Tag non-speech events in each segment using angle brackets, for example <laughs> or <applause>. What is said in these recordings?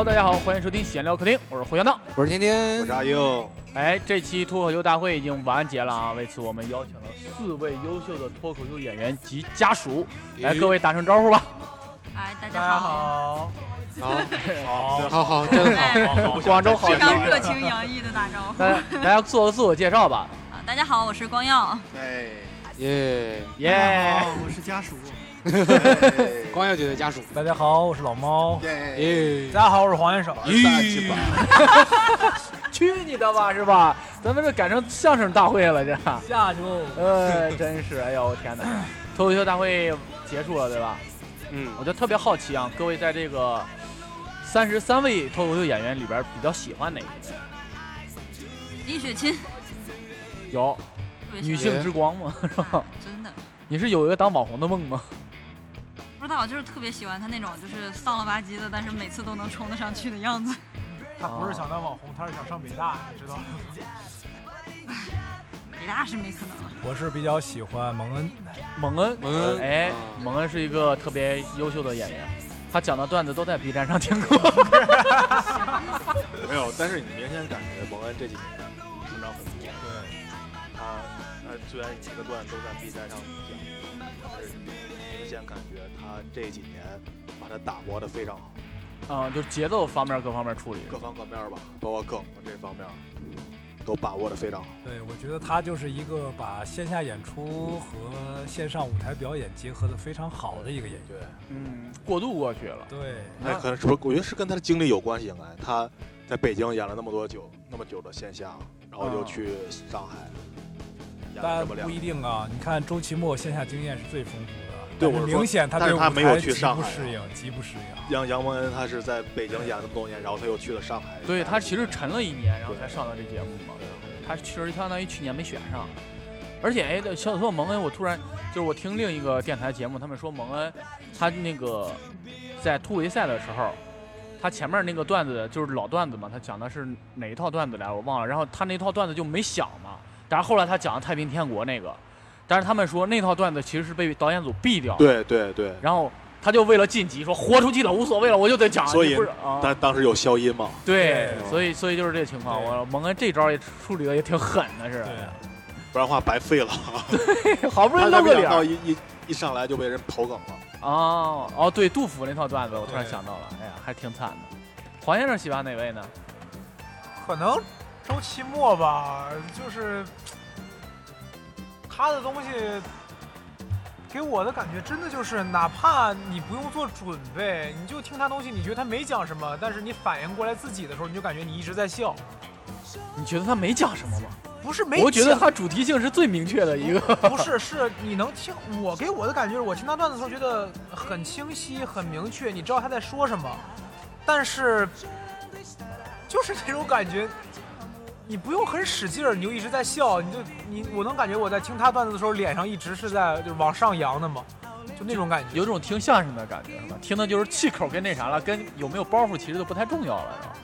Hello，大家好，欢迎收听闲聊客厅，我是胡小闹，我是天天，我是阿英。哎，这期脱口秀大会已经完结了啊！为此，我们邀请了四位优秀的脱口秀演员及家属，来，各位打声招呼吧。哎，大大家好，好，好，好好，真好，广州好非常热情洋溢的打招呼。大家大家做个自我介绍吧。啊，大家好，我是光耀。哎，耶！耶、我是家属。<laughs> 光耀姐的家属，大家好，我是老猫。耶，大家好，我是黄元首。大鸡巴，<laughs> 去你的吧，是吧？咱们这改成相声大会了，这。下周呃，真是，哎呦，我天哪！<clears throat> 脱口秀大会结束了，对吧？嗯，我就特别好奇啊，各位在这个三十三位脱口秀演员里边，比较喜欢哪一个？李雪琴，有女性之光吗？是吧？真的你是有一个当网红的梦吗？不知道，就是特别喜欢他那种就是丧了吧唧的，但是每次都能冲得上去的样子。他不是想当网红，他是想上北大，你知道吗？<laughs> 北大是没可能了。我是比较喜欢蒙恩，蒙恩，蒙恩哎啊，蒙恩是一个特别优秀的演员，他讲的段子都在 B 站上听过。没有，但是你明显感觉蒙恩这几年成长很多。对，他他虽然一个段都在 B 站上讲，但是明显感觉他这几年把它打磨的非常好，啊，就节奏方面各方面处理。各方各面吧，包括梗这方面都把握的非常好。对，我觉得他就是一个把线下演出和线上舞台表演结合的非常好的一个演员。对，嗯，过渡过去了。对，那可能是不是？我觉得是跟他的经历有关系。应该他在北京演了那么多久，那么久的线下，然后又啊去上海但不一定啊。你看周奇墨线下经验是最丰富的，对我明显他对他没有去上海啊不适应，极不适应。杨杨蒙恩他是在北京演了那么多年，然后他又去了上海。对他其实沉了一年，然后才上的这节目嘛。他其实相当于去年没选上，而且哎，小说蒙恩，我突然就是我听另一个电台节目，他们说蒙恩他那个在突围赛的时候，他前面那个段子就是老段子嘛，他讲的是哪一套段子来我忘了，然后他那套段子就没想嘛，但是后来他讲的太平天国那个，但是他们说那套段子其实是被导演组毙掉，，对对对，然后。他就为了晋级，说豁出去了无所谓了，我就得讲。所以但当时有消音嘛，对，所以所以就是这个情况。我蒙恩这招也处理的也挺狠的，是对，不然的话白费了。对 <laughs> 好不容易露个脸一一一上来就被人投梗了。哦哦，对，杜甫那套段子，我突然想到了，哎呀，还挺惨的。黄先生喜欢哪位呢？可能周奇墨吧，就是他的东西给我的感觉，真的就是哪怕你不用做准备，你就听他东西，你觉得他没讲什么，但是你反应过来自己的时候，你就感觉你一直在笑，你觉得他没讲什么吗？不是没讲。我觉得他主题性是最明确的一个。不是，是你能听我给我的感觉是我听他段子的时候觉得很清晰、很明确，你知道他在说什么，但是就是那种感觉，你不用很使劲儿，你就一直在笑，你就你我能感觉我在听他段子的时候，脸上一直是在就是往上扬的嘛，就那种感觉。有种听相声的感觉，是吧？听的就是气口跟那啥了，跟有没有包袱其实都不太重要了，是吧？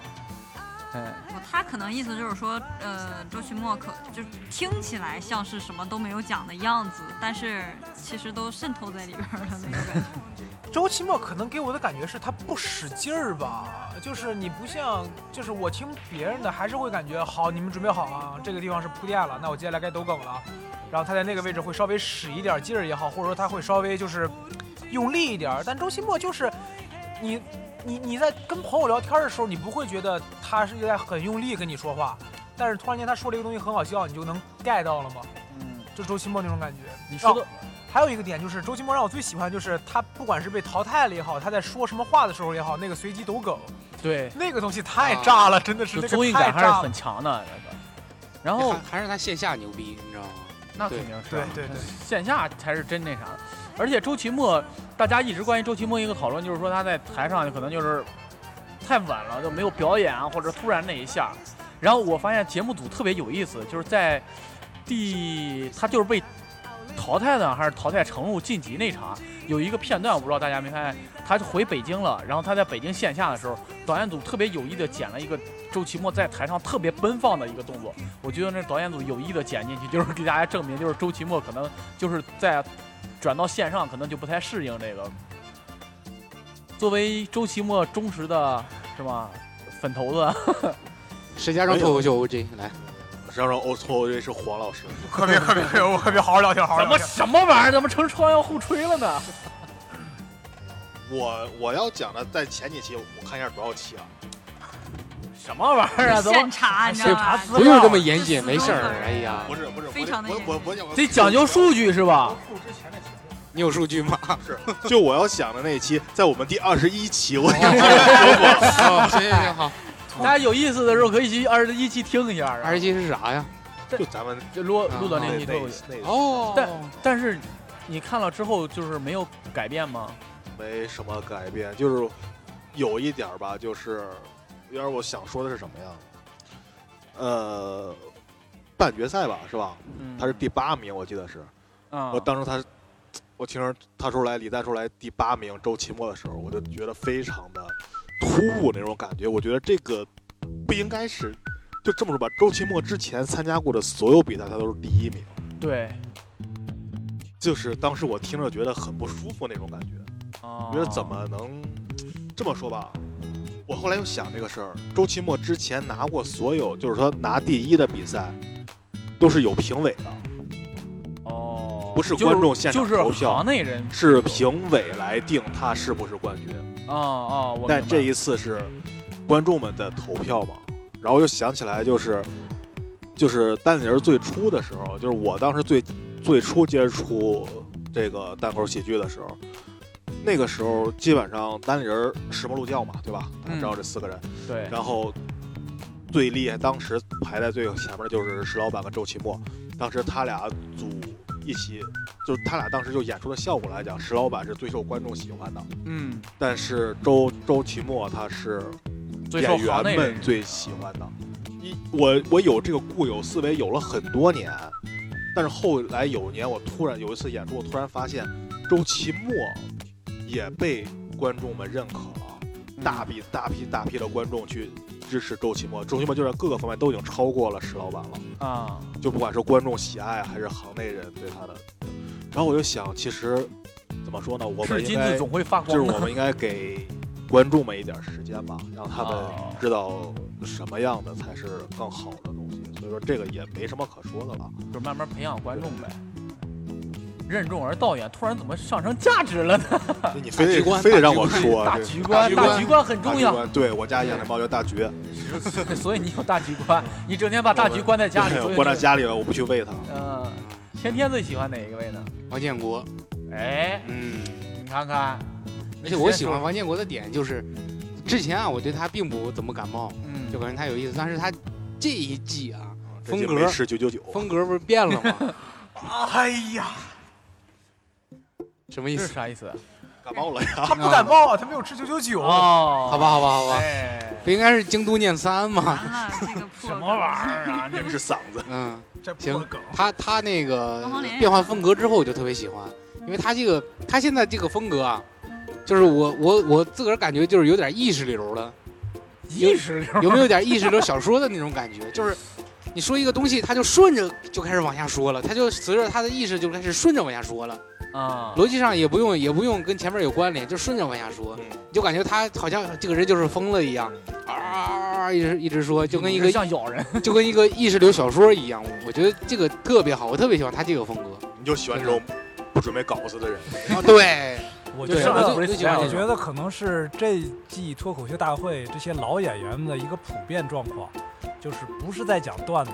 哎，不他可能意思就是说，呃，周奇墨可就是听起来像是什么都没有讲的样子，但是其实都渗透在里边儿的那个感觉。<laughs> 周奇墨可能给我的感觉是他不使劲儿吧，就是你不像，就是我听别人的还是会感觉好，你们准备好啊，这个地方是铺垫了，那我接下来该抖梗了，然后他在那个位置会稍微使一点劲儿也好，或者说他会稍微就是用力一点，但周奇墨就是你你你在跟朋友聊天的时候，你不会觉得他是在很用力跟你说话，但是突然间他说了一个东西很好笑，你就能 get 到了吗？嗯，就周奇墨那种感觉。你说的哦还有一个点就是周奇墨让我最喜欢，就是他不管是被淘汰了也好，他在说什么话的时候也好，那个随机抖梗，对，那个东西太炸了，真的是那个综艺感还是很。强的那个。然后还还是他线下牛逼，你知道吗？那肯定是啊对对对线下才是真那啥。而且周奇墨，大家一直关于周奇墨一个讨论，就是说他在台上可能就是太稳了，就没有表演啊，或者突然那一下。然后我发现节目组特别有意思，就是在第他就是被淘汰的还是淘汰程入晋级那场，有一个片段，我不知道大家没发现，他回北京了，然后他在北京线下的时候，导演组特别有意的剪了一个周奇墨在台上特别奔放的一个动作，我觉得那导演组有意的剪进去，就是给大家证明，就是周奇墨可能就是在转到线上，可能就不太适应这个。作为周奇墨忠实的是吗？粉头子，石家庄脱口秀 OJ 来，实际上欧错这是黄老师，可别可别可别，我可别好好聊天，好好怎么聊天。什么玩意儿？怎么成窗要互吹了呢？我我要讲的在前几期，我看一下多少期啊？什么玩意儿啊？怎么现查，你知道吗？不用这么严谨，没事儿。哎呀，不是不是，非常的我我我我得讲究数据是吧？你有数据吗？<laughs> 是，就我要想的那一期，在我们第二十一期，我已经说过，行行行，好，<laughs> 大家有意思的时候可以去二十一期听一下啊。二十一期是啥呀？就咱们就录啊录到那期哦，但但是你看了之后就是没有改变吗？没什么改变，就是有一点吧，就是有点我想说的是什么呀？呃，半决赛吧，是吧？嗯，他是第八名，我记得是。嗯，我当时他，我听着他出来李诞出来第八名周奇墨的时候，我就觉得非常的突兀那种感觉。我觉得这个不应该是，就这么说吧，周奇墨之前参加过的所有比赛，他都是第一名。对，就是当时我听着觉得很不舒服那种感觉，我，觉得怎么能这么说吧？我后来又想这个事儿，周奇墨之前拿过所有，就是说拿第一的比赛，都是有评委的，哦，不是观众现场就是投票行内人是评委来定他是不是冠军。啊啊，我但这一次是观众们的投票嘛，然后我就想起来，就是就是单立人最初的时候，就是我当时最最初接触这个单口喜剧的时候，那个时候基本上单立人石磨鹿教嘛，对吧？大家知道这四个人，对，然后最厉害，当时排在最前面的就是石老板和周奇墨，当时他俩组一起，就是他俩当时就演出的效果来讲，石老板是最受观众喜欢的。嗯，但是周周奇墨他是演员们最喜欢的。一我我有这个固有思维有了很多年，但是后来有一年我突然有一次演出，我突然发现周奇墨也被观众们认可了，大批大批大批的观众去支持周奇墨，周奇墨就在各个方面都已经超过了石老板了。啊，就不管是观众喜爱还是行内人对他的，然后我就想，其实怎么说呢，我们应该总会发光。就是我们应该给观众们一点时间吧，让他们哦知道什么样的才是更好的东西。所以说这个也没什么可说的了。就慢慢培养观众呗。任重而道远，突然怎么上升价值了呢？<laughs> 你非得大局观非得让大局观我说大局观，大大局观很重要，对我家养的猫叫大橘，<laughs> 所以你有大局观，你整天把大局关在家里，关在。家里了，我不去喂它。嗯，天天最喜欢哪一个位呢？王建国，哎，嗯，你看看，而且我喜欢王建国的点就是，之前啊，我对他并不怎么感冒，嗯，就感觉他有意思，但是他这一季啊，风格这就美式九九九，风格不是变了吗？<laughs> 哎呀，什么意思？这是啥意思？感冒了呀。他不感冒啊，他没有吃九九九。哦，好吧，好吧，好吧，哎，不应该是京都念三吗？完了，这个破什么玩意儿啊？<laughs> 这真是嗓子，嗯，这破行梗。他他那个变换风格之后，我就特别喜欢，因为他这个他现在这个风格啊，就是我我我自个儿感觉就是有点意识流了，意识流有没有点意识流小说的那种感觉？就是你说一个东西，他就顺着就开始往下说了，他就随着他的意识就开始顺着往下说了，啊？逻辑上也不用也不用跟前面有关联，就顺着往下说，就感觉他好像这个人就是疯了一样，啊，一直一直说，就跟一个像咬人，就跟一个意识流小说一样。我觉得这个特别好，我特别喜欢他这个风格。你就喜欢这种不准备稿子的人。啊，对，<laughs> 我就就喜欢。我觉得可能是这季脱口秀大会这些老演员们的一个普遍状况，就是不是在讲段子，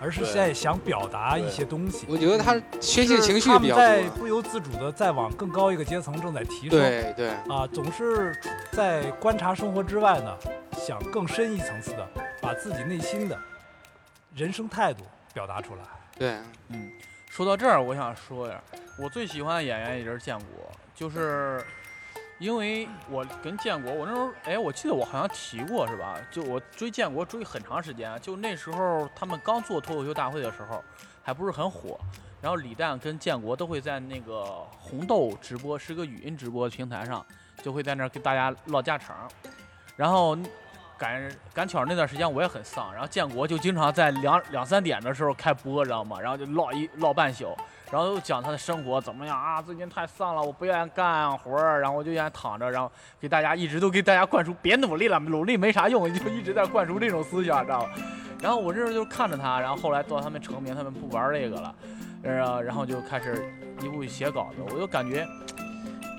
而是在想表达一些东西。我觉得他宣泄情绪他比较们在多。不由自主的在往更高一个阶层正在提升。对对，啊，总是在观察生活之外呢，想更深一层次的把自己内心的人生态度表达出来。对，嗯，说到这儿，我想说一下，我最喜欢的演员也是建国，就是因为我跟建国，我那时候，哎，我记得我好像提过是吧？就我追建国追很长时间，就那时候他们刚做脱口秀大会的时候，还不是很火。然后李诞跟建国都会在那个红豆直播，是个语音直播平台上，就会在那儿跟大家唠家常。然后赶赶巧那段时间我也很丧，然后建国就经常在两两三点的时候开播，知道吗？然后就唠一唠半宿，然后又讲他的生活怎么样啊，最近太丧了，我不愿意干活儿，然后我就愿意躺着，然后给大家一直都给大家灌输别努力了，努力没啥用，就一直在灌输这种思想，知道吧？<laughs> 然后我这时候就看着他，然后后来到他们成名，他们不玩这个了，呃，然后就开始一步写稿子，我就感觉。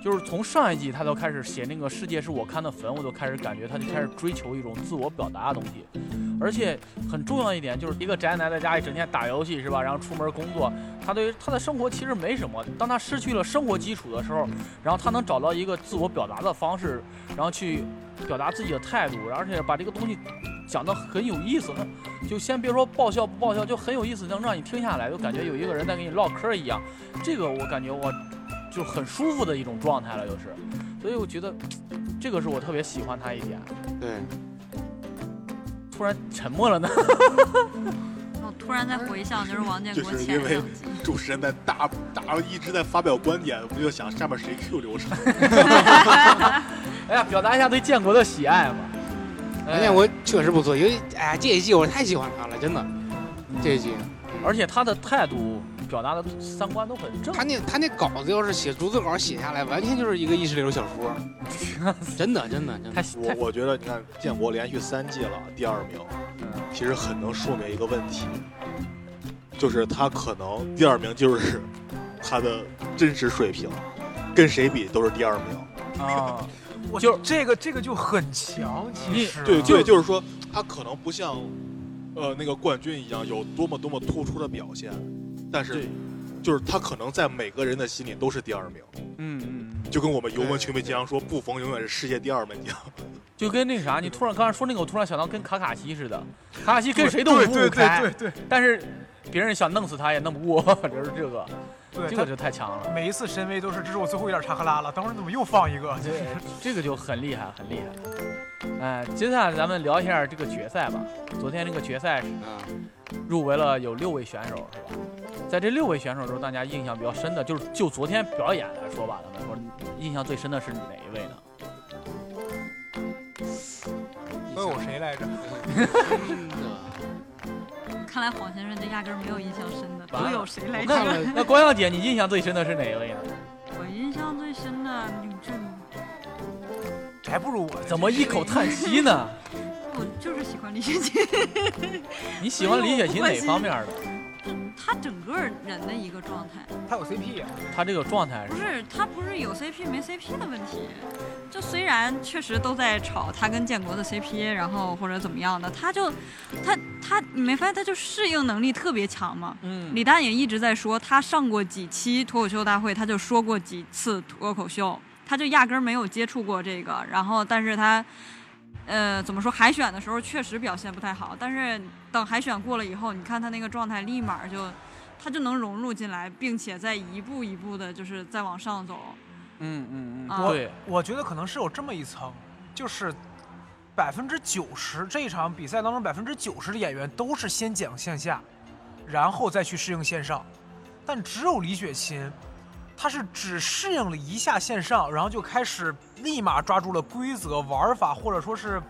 就是从上一季他都开始写那个世界是我看的坟，我都开始感觉他就开始追求一种自我表达的东西，而且很重要一点就是一个宅男在家里整天打游戏是吧？然后出门工作，他对于他的生活其实没什么。当他失去了生活基础的时候，然后他能找到一个自我表达的方式，然后去表达自己的态度，而且把这个东西讲得很有意思。就先别说爆笑不爆笑，就很有意思，能让你听下来，就感觉有一个人在跟你唠嗑一样。这个我感觉我。就很舒服的一种状态了，就是，所以我觉得这个是我特别喜欢他一点。对，突然沉默了呢。我 <laughs> 突然在回想，就是王建国前两集，主持人在大大一直在发表观点，我就想下面谁 Q 流程。<laughs> 哎呀，表达一下对建国的喜爱嘛。王建国确实不错，因为哎呀这一季我太喜欢他了，真的，这一季，而且他的态度。表达的三观都很正。他那他那稿子要是写逐字稿写下来，完全就是一个意识流小说。<laughs> 真的真的真的。我我觉得你看建国连续三季了，第二名，其实很能说明一个问题，就是他可能第二名就是 <laughs> 他的真实水平，跟谁比都是第二名。啊，就这个这个就很强，其实对对，就是说他可能不像呃那个冠军一样有多么多么突出的表现。但是，就是他可能在每个人的心里都是第二名。嗯嗯，就跟我们尤文球迷经常说，布冯永远是世界第二门将。<laughs> 就跟那啥，你突然刚才说那个，我突然想到跟卡卡西似的，卡卡西跟谁都五五开，对对对。但是别人想弄死他也弄不过，<laughs> 就是这个，这个就太强了。每一次神威都是，这是我最后一点查克拉了，等会儿怎么又放一个？这这个就很厉害，很厉害。哎，接下来咱们聊一下这个决赛吧。昨天那个决赛是入围了有六位选手，是吧？在这六位选手中，大家印象比较深的，就是就昨天表演来说吧，咱们说印象最深的是哪一位呢？问我谁来着？看来黄先生这压根没有印象深的，都有谁来着？那光耀姐，你印象最深的是哪一位呢？我印象最深的吕振。还不如我，<laughs> 怎么一口叹息呢？我就是喜欢李雪琴。<laughs> 你喜欢李雪琴哪方面的？他整个人的一个状态。他有 CP 呀？他这个状态不是他不是有 CP 没 CP 的问题。就虽然确实都在吵他跟建国的 CP，然后或者怎么样的，他就他他你没发现他就适应能力特别强吗？嗯。李诞也一直在说，他上过几期脱口秀大会，他就说过几次脱口秀。他就压根儿没有接触过这个，然后，但是他，呃，怎么说？海选的时候确实表现不太好，但是等海选过了以后，你看他那个状态，立马就，他就能融入进来，并且在一步一步的，就是再往上走。嗯嗯嗯，对，我觉得可能是有这么一层，就是百分之九十这一场比赛当中，百分之九十的演员都是先讲线下，然后再去适应线上，但只有李雪琴。她是只适应了一下线上，然后就开始立马抓住了规则玩法，或者说是，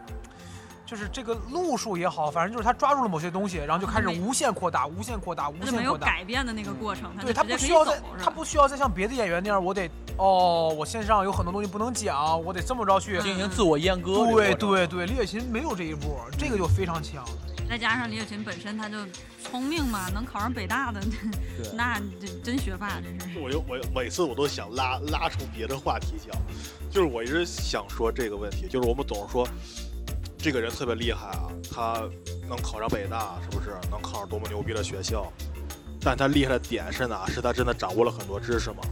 就是这个路数也好，反正就是他抓住了某些东西，然后就开始无限扩大、无限扩大、无限扩大。没有改变的那个过程，对他不需要再，他不需要再像别的演员那样，我得哦，我线上有很多东西不能讲，我得这么着去进行自我阉割。对对对，李雪琴没有这一步，这个就非常强。再加上李雪琴本身他就聪明嘛，能考上北大的，<laughs> 那真真学霸，真是。我就我每次我都想拉拉出别的话题讲，就是我一直想说这个问题，就是我们总是说这个人特别厉害啊，他能考上北大，是不是能考上多么牛逼的学校？但他厉害的点是哪？是他真的掌握了很多知识吗？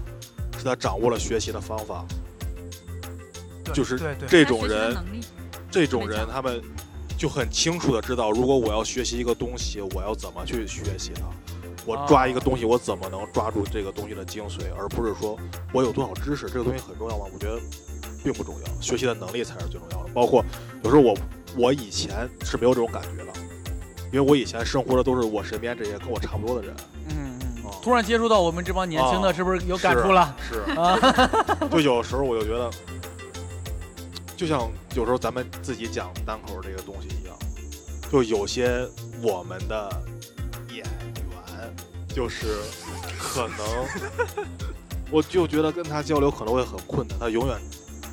是他掌握了学习的方法？就是这种人，这种人他们。就很清楚的知道，如果我要学习一个东西，我要怎么去学习它。我抓一个东西，我怎么能抓住这个东西的精髓，而不是说我有多少知识，这个东西很重要吗？我觉得并不重要，学习的能力才是最重要的。包括有时候我我以前是没有这种感觉的，因为我以前生活的都是我身边这些跟我差不多的人。嗯嗯。突然接触到我们这帮年轻的，是不是有感触了？是啊。就有时候我就觉得。就像有时候咱们自己讲单口这个东西一样，就有些我们的演员就是可能，<laughs> 我就觉得跟他交流可能会很困难，他永远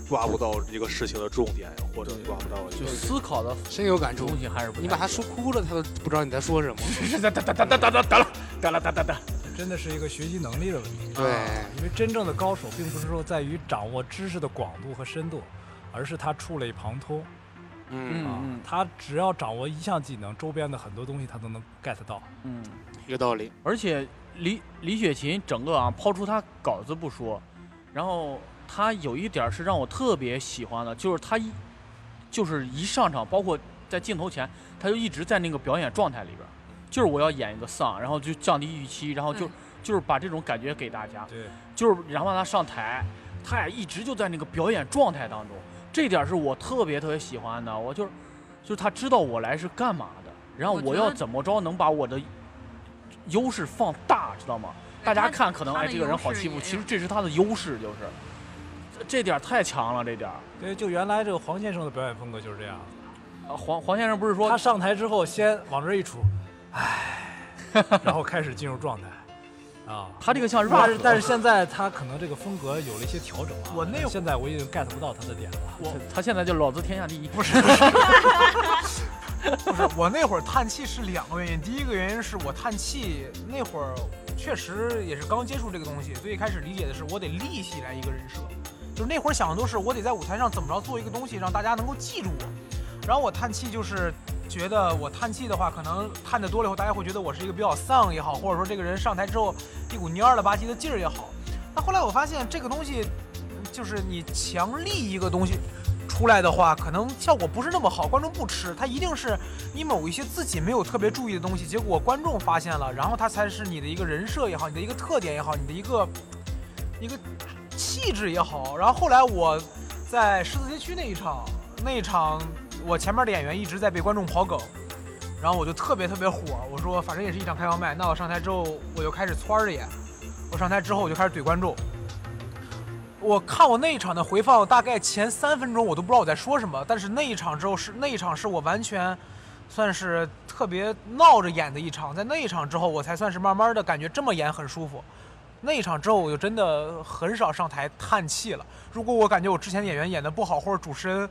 抓不到一个事情的重点，或者抓不到一就个。思考的深有感触东。西还是不太你把他说哭了，他都不知道你在说什么。<laughs> 是是哒哒哒哒哒哒哒了哒了哒哒哒。真的是一个学习能力的问题。对，因为真正的高手，并不是说在于掌握知识的广度和深度，而是他触类旁通嗯，啊嗯。他只要掌握一项技能，周边的很多东西他都能 get 到。嗯，有道理。而且李李雪琴整个啊，抛出她稿子不说，然后她有一点是让我特别喜欢的，就是她一就是一上场，包括在镜头前，她就一直在那个表演状态里边，就是我要演一个丧，然后就降低预期，然后就对就是把这种感觉给大家，对，就是然后让她上台，她也一直就在那个表演状态当中，这点是我特别特别喜欢的，我就是就是他知道我来是干嘛的，然后我要怎么着能把我的优势放大，知道吗？大家看可能哎这个人好欺负，其实这是他的优势，就是这这点儿太强了，这点儿。对，就原来这个黄先生的表演风格就是这样。啊黄黄先生不是说他上台之后先往这儿一杵，唉，然后开始进入状态。啊，他这个像 rap，是但是现在他可能这个风格有了一些调整啊。我那会儿现在我已经 get 不到他的点了。他他现在就老子天下第一，不是 <laughs> 不是，我那会儿叹气是两个原因。第一个原因是我叹气那会儿确实也是刚接触这个东西，最一开始理解的是我得立起来一个人设，就是那会儿想的都是我得在舞台上怎么着做一个东西让大家能够记住我。然后我叹气就是觉得我叹气的话，可能叹的多了以后，大家会觉得我是一个比较丧也好，或者说这个人上台之后一股蔫了吧唧的劲儿也好。那后来我发现这个东西，就是你强力一个东西出来的话，可能效果不是那么好，观众不吃。它一定是你某一些自己没有特别注意的东西，结果观众发现了，然后它才是你的一个人设也好，你的一个特点也好，你的一个一个气质也好。然后后来我在狮子街区那一场，那一场我前面的演员一直在被观众跑梗。然后我就特别特别火，我说反正也是一场开放麦，那我上台之后我就开始窜着演，我上台之后我就开始怼观众，我看我那一场的回放，大概前三分钟我都不知道我在说什么，但是那一场之后是那一场是我完全算是特别闹着演的一场，在那一场之后我才算是慢慢的感觉这么演很舒服。那一场之后我就真的很少上台叹气了。如果我感觉我之前演员演的不好，或者主持人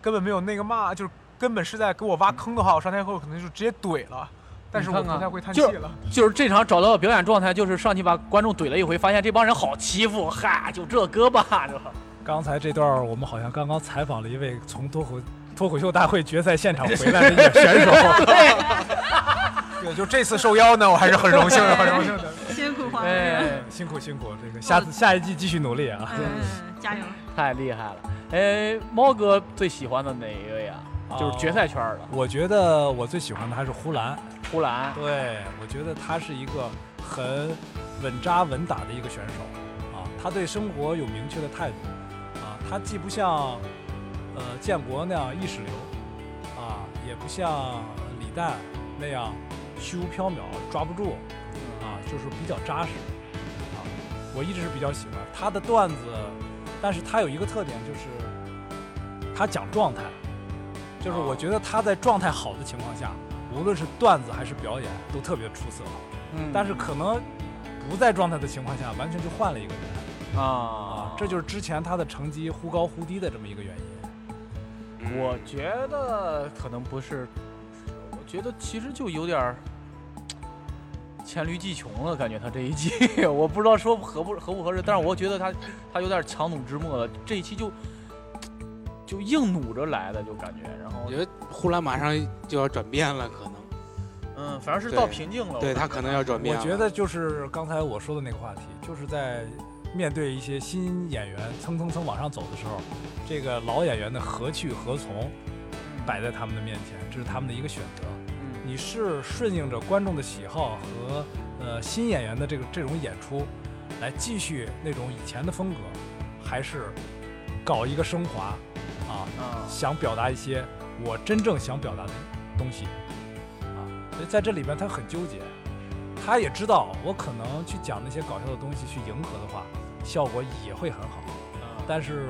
根本没有那个骂，就是根本是在给我挖坑的话，我上台后可能就直接怼了。但是我不太会叹气就了。就是这场找到了表演状态，就是上去把观众怼了一回，发现这帮人好欺负，哈，就这歌吧，是吧？刚才这段我们好像刚刚采访了一位从脱口脱口秀大会决赛现场回来的一个选手。<laughs> 对，就这次受邀呢，我还是很荣幸的，很荣幸的。<laughs> 辛苦黄先生，哎，辛苦辛苦，这个下次下一季继续努力啊！嗯，加油！太厉害了。哎，猫哥最喜欢的哪一位呀？就是决赛圈的我觉得我最喜欢的还是呼兰，呼兰。对我觉得他是一个很稳扎稳打的一个选手啊，他对生活有明确的态度啊，他既不像呃建国那样意识流啊，也不像李诞那样虚无缥缈抓不住啊，就是比较扎实啊，我一直是比较喜欢他的段子，但是他有一个特点就是他讲状态。就是我觉得他在状态好的情况下，无论是段子还是表演，都特别出色。嗯但是可能不在状态的情况下，完全就换了一个人啊啊，，这就是之前他的成绩忽高忽低的这么一个原因。我觉得可能不是，我觉得其实就有点儿黔驴技穷了，感觉他这一季，<laughs> 我不知道说合不合不合适，但是我觉得他他有点强弩之末了，这一期就就硬弩着来的，就感觉，然后我觉得呼兰马上就要转变了，可能嗯，反正是到瓶颈了，对他可能要转变。我觉得就是刚才我说的那个话题，就是在面对一些新演员蹭蹭蹭往上走的时候，这个老演员的何去何从摆在他们的面前，这是他们的一个选择。嗯你是顺应着观众的喜好和呃新演员的这个这种演出，来继续那种以前的风格，还是搞一个升华啊？啊，想表达一些我真正想表达的东西啊？所以在这里边他很纠结，他也知道我可能去讲那些搞笑的东西去迎合的话，效果也会很好，但是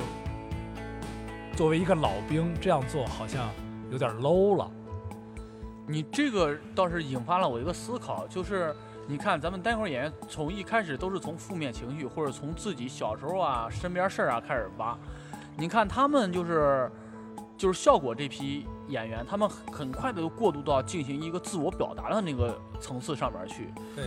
作为一个老兵这样做好像有点 low 了。你这个倒是引发了我一个思考，就是你看咱们单口演员从一开始都是从负面情绪或者从自己小时候啊身边事儿啊开始挖，你看他们就是就是效果这批演员，他们很快的就过渡到进行一个自我表达的那个层次上面去，对，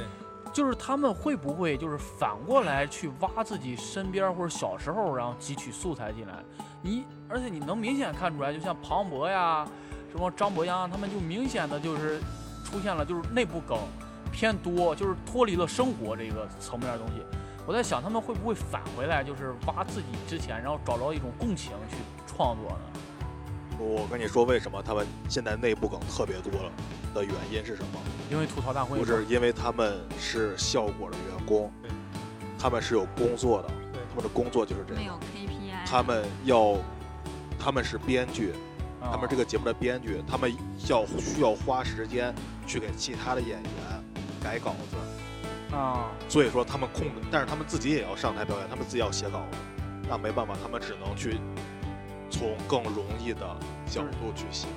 就是他们会不会就是反过来去挖自己身边或者小时候，然后汲取素材进来？你而且你能明显看出来，就像庞博呀。什么张博洋他们就明显的就是出现了就是内部梗偏多，就是脱离了生活这个层面的东西。我在想他们会不会返回来，就是挖自己之前，然后找着一种共情去创作呢？我跟你说，为什么他们现在内部梗特别多了的原因是什么？因为吐槽大会不是因为他们是效果的员工，他们是有工作的，他们的工作就是这没有样，KPI，他们要，他们是编剧，啊他们这个节目的编剧，他们要需要花时间去给其他的演员改稿子，啊，所以说他们控制，但是他们自己也要上台表演，他们自己要写稿子，那没办法，他们只能去从更容易的角度去写。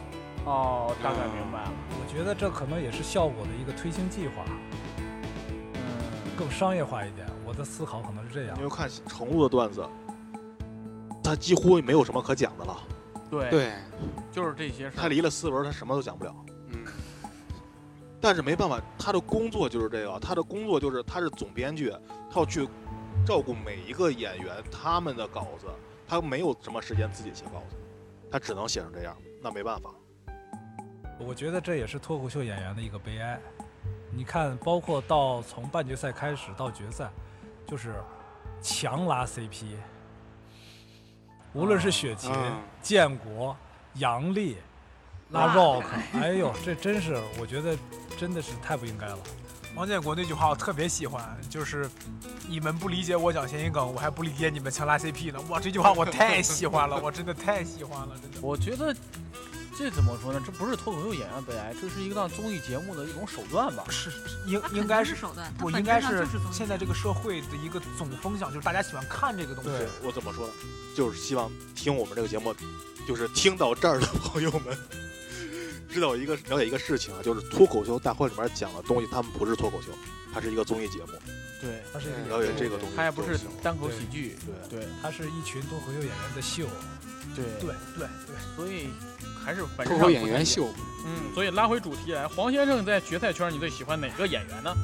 哦，大概明白了。我觉得这可能也是效果的一个推行计划，嗯，更商业化一点。我的思考可能是这样因。为看程璐的段子，他几乎没有什么可讲的了，对，对，就是这些事他儿。离了斯文，他什么都讲不了。嗯，但是没办法，他的工作就是这个，他的工作就是他是总编剧，他要去照顾每一个演员他们的稿子，他没有什么时间自己写稿子，他只能写成这样，那没办法。我觉得这也是脱口秀演员的一个悲哀。你看，包括到从半决赛开始到决赛，就是强拉 CP，无论是雪琴、啊建国、杨丽、拉 Rock，<laughs> 哎呦，这真是我觉得真的是太不应该了。王建国那句话我特别喜欢，就是你们不理解我讲谐音梗，我还不理解你们强拉 CP 呢。哇，这句话我太喜欢了，我真的太喜欢了，真的。我觉得这怎么说呢？这不是脱口秀演员悲哀，这是一个档综艺节目的一种手段吧？是应应该是是手段，它不应该是现在这个社会的一个总风向，就是大家喜欢看这个东西。对我怎么说呢？就是希望听我们这个节目，就是听到这儿的朋友们，知道一个了解一个事情啊，就是脱口秀大会里面讲的东西，他们不是脱口秀，它是一个综艺节目，对，它是一了个解这个东西。它也不是单口喜剧。对，对它是一群脱口秀演员的秀。对对对对，所以还是本质脱口上不太一样。演员秀，嗯，所以拉回主题来，黄先生在决赛圈，你最喜欢哪个演员呢？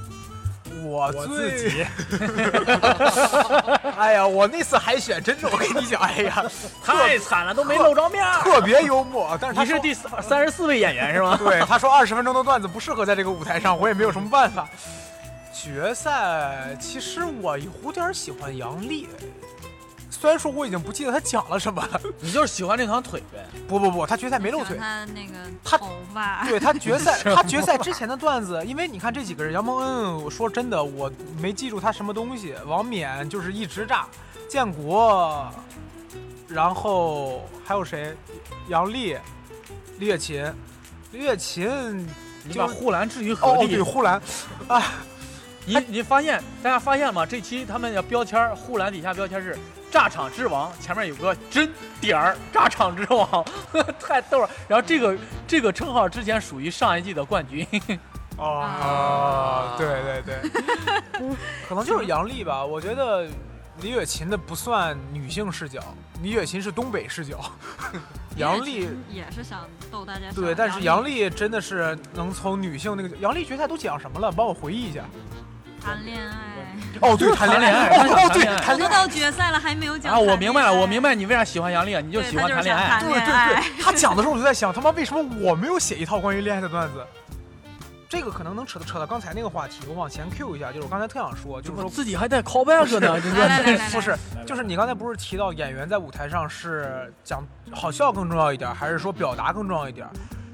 我自己 <laughs> 哎呀，我那次海选真是，我跟你讲，哎呀，<laughs> 太惨了，都没露着面儿。特别幽默。但是你是第三三十四位演员是吗？<laughs> 对，他说二十分钟的段子不适合在这个舞台上，我也没有什么办法。决赛其实我有点喜欢杨笠，虽然说我已经不记得他讲了什么了。<laughs> 你就是喜欢那条腿呗。不不不，他决赛没露腿。他那个他头发，对他决赛，<laughs> 他决赛之前的段子，因为你看这几个人，杨蒙恩，我说真的，我没记住他什么东西。王冕就是一直炸，建国，然后还有谁？杨丽、李雪琴，李雪琴你就把护栏置于何地哦地？对呼兰，你你发现大家发现吗？这期他们的标签儿护栏底下标签是“炸场之王”，前面有个真点儿“炸场之王”，<laughs> 太逗了。然后这个这个称号之前属于上一季的冠军。哦，<laughs> 对对对，<laughs> 可能就是杨丽吧。我觉得李雪琴的不算女性视角，李雪琴是东北视角，杨丽。也是想逗大家笑。对，但是杨丽真的是能从女性那个杨丽决赛都讲什么了？帮我回忆一下。谈恋爱，哦，对，谈恋爱，谈恋爱哦，对，谈恋爱都到决赛了还没有讲。啊，我明白了，我明白你为啥喜欢杨笠啊，你就喜欢谈恋爱。对对对，他讲的时候我就在想，他妈为什么我没有写一套关于恋爱的段子？这个可能能扯到扯到刚才那个话题，我往前 Q 一下，就是我刚才特想说，就是说自己还带 callback 呢，这来来来个来，不是，就是你刚才不是提到演员在舞台上是讲好笑更重要一点，还是说表达更重要一点？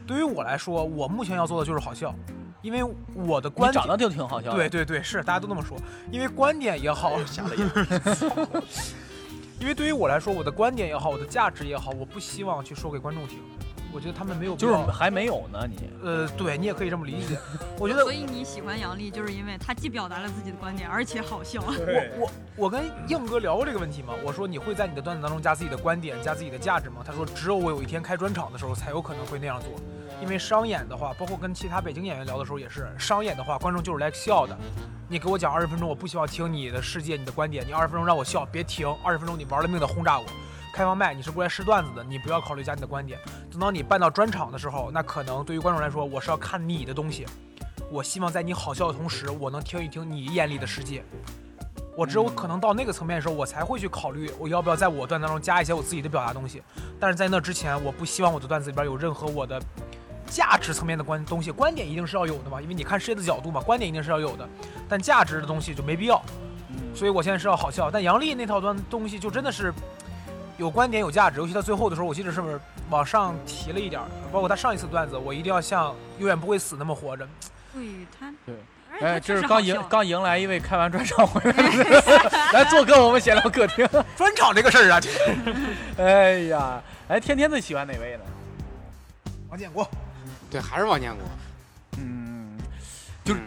对于我来说，我目前要做的就是好笑，因为我的观长得就挺好笑的。对对对，是大家都那么说，因为观点也好，瞎了眼。<laughs> 因为对于我来说，我的观点也好，我的价值也好，我不希望去说给观众听，我觉得他们没有就是还没有呢，你呃，对你也可以这么理解。<laughs> 我觉得所以你喜欢杨笠，就是因为他既表达了自己的观点，而且好笑。我我我跟硬哥聊过这个问题嘛，我说你会在你的段子当中加自己的观点，加自己的价值吗？他说只有我有一天开专场的时候才有可能会那样做，因为商演的话，包括跟其他北京演员聊的时候也是，商演的话观众就是来笑的。你给我讲二十分钟，我不希望听你的世界、你的观点，你二十分钟让我笑，别停，二十分钟你玩了命的轰炸我。开放麦你是过来试段子的，你不要考虑加你的观点。等到你办到专场的时候，那可能对于观众来说，我是要看你的东西。我希望在你好笑的同时，我能听一听你眼里的世界。我只有可能到那个层面的时候，我才会去考虑我要不要在我段子当中加一些我自己的表达东西。但是在那之前，我不希望我的段子里边有任何我的价值层面的观东西。观点一定是要有的嘛，因为你看世界的角度嘛，观点一定是要有的。但价值的东西就没必要。所以我现在是要好笑。但杨笠那套段东西就真的是有观点有价值，尤其到最后的时候，我记得是不是往上提了一点儿？包括他上一次段子，我一定要像永远不会死那么活着。对他，对哎，这是刚迎刚迎来一位开完专场回来的，<laughs> 来做客我们闲聊客厅。专场这个事儿啊，<laughs> 哎呀，哎，天天最喜欢哪位呢？王建国，对，还是王建国，嗯，就是嗯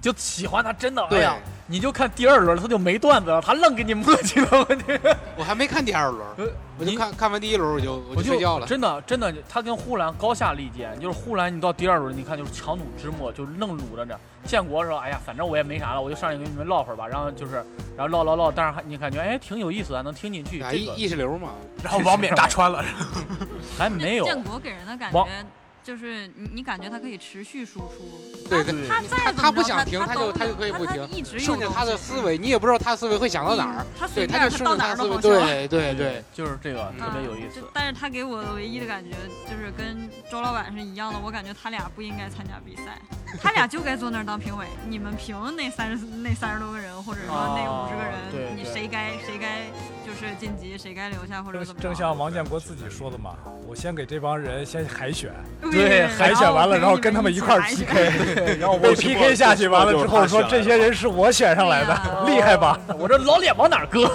就喜欢他，真的，哎对呀，你就看第二轮他就没段子了，他愣给你磨叽了，<laughs> 我还没看第二轮，呃我就你看看完第一轮我就我我就睡觉了。真的真的，他跟呼兰高下立见，就是呼兰你到第二轮，你看就是强弩之末，就愣撸着呢。建国说，哎呀，反正我也没啥了，我就上去跟你们唠会儿吧。然后就是，然后唠唠唠，但是还你感觉哎挺有意思的，能听进去。啊，这个意意识流嘛，然后王冕打穿了。<laughs> <laughs> 还没有，建国给人的感觉就是你你感觉他可以持续输出，对对他再他怎么着他不想停他他就他就可以不停一直有顺着他的思维，你也不知道他思维会想到哪儿，嗯他对，随便他就顺着到哪儿他思维，都好笑。对对对，就是这个特别有意思。但是他给我的唯一的感觉就是跟周老板是一样的，我感觉他俩不应该参加比赛，他俩就该坐那儿当评委。你们评那三十那三十多个人，或者说那五十个人，你谁该谁该就是晋级，谁该留下或者正怎么？正像王建国自己说的嘛，我先给这帮人先海选，对海选完了，然后跟他们一块儿 PK，然后我被 PK 下去完了之后说这些人是我选上来的，厉害吧？我这老脸往哪搁？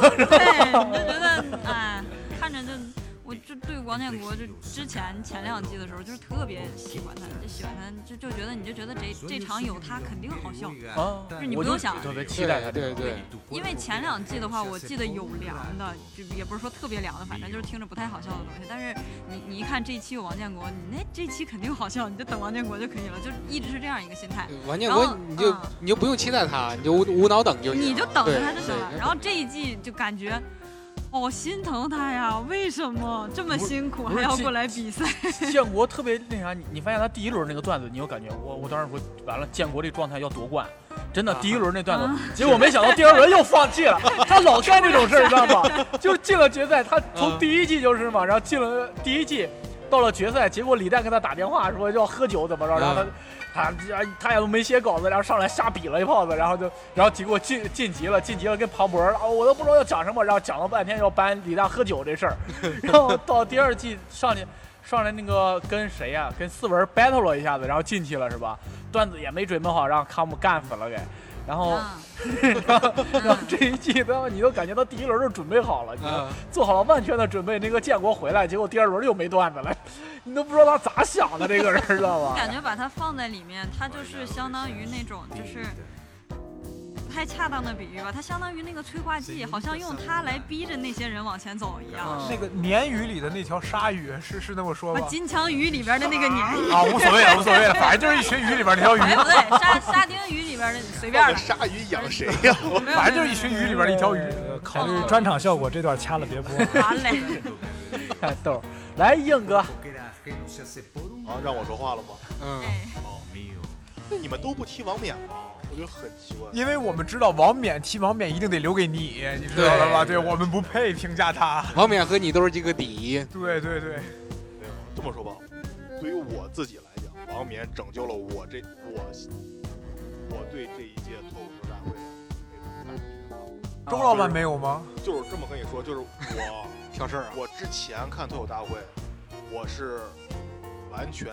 王建国就之前前两季的时候就是特别喜欢他，就喜欢他，就就觉得你就觉得这这场有他肯定好笑。啊就是你不用想特别期待他这个。对对，因为前两季的话，我记得有凉的，就也不是说特别凉的，反正就是听着不太好笑的东西。但是你你一看这一期有王建国，你那这期肯定好笑，你就等王建国就可以了，就一直是这样一个心态。王建国然后你就嗯你就不用期待他，你就无无脑等就行你就等着他就行了。然后这一季就感觉。好心疼他呀！为什么这么辛苦还要过来比赛？<laughs> 建国特别那啥，你你发现他第一轮那个段子，你有感觉？我我当时说完了，建国这状态要夺冠，真的啊第一轮那段子啊，结果没想到第二轮又放弃了。他老干这种事儿，你知道吗？<laughs> 就是进了决赛，他从啊第一季就是嘛，然后进了第一季，到了决赛，结果李诞给他打电话说要喝酒怎么着，然后他。他他也没写稿子，然后上来瞎比了一炮子，然后就，然后结果晋晋级了，晋级了跟庞博，啊，我都不知道要讲什么，然后讲了半天要搬李诞喝酒这事儿，<laughs> 然后到第二季上去上来那个跟谁呀、跟四文 battle 了一下子，然后进去了是吧？段子也没准备好，让康姆干死了给，<laughs> 然后、啊然后然后这一季他妈你都感觉到第一轮就准备好了，做好了万全的准备，那个建国回来，结果第二轮又没段子了，你都不知道他咋想的这个人，知道吧？感觉把他放在里面，他就是相当于那种就是不太恰当的比喻吧，它相当于那个催化剂，好像用它来逼着那些人往前走一样。嗯那个鲶鱼里的那条鲨鱼是是那么说把吧？金枪鱼里边的那个鲶鱼，啊，无所谓了，无所谓了，反正就是一群鱼里边那条鱼，哎不对，沙沙丁鱼里边的随便的，鲨鱼养谁呀？反正就是一群鱼里边的一条鱼。呃考虑专场效果，这段掐了别播。完嘞。<laughs> <laughs> 太逗儿，来硬哥，啊，让我说话了吗？嗯，你们都不提王冕吗？我觉得很奇怪。因为我们知道王冕踢王冕一定得留给你，你知道了吧？对对我们不配评价他。王冕和你都是这个底，对对对，没有这么说吧，对于我自己来讲，王冕拯救了我这我我对这一届脱口秀大会的那种感觉。周老板没有吗？就是这么跟你说，就是我挑事儿啊，我之前看脱口大会，我是完全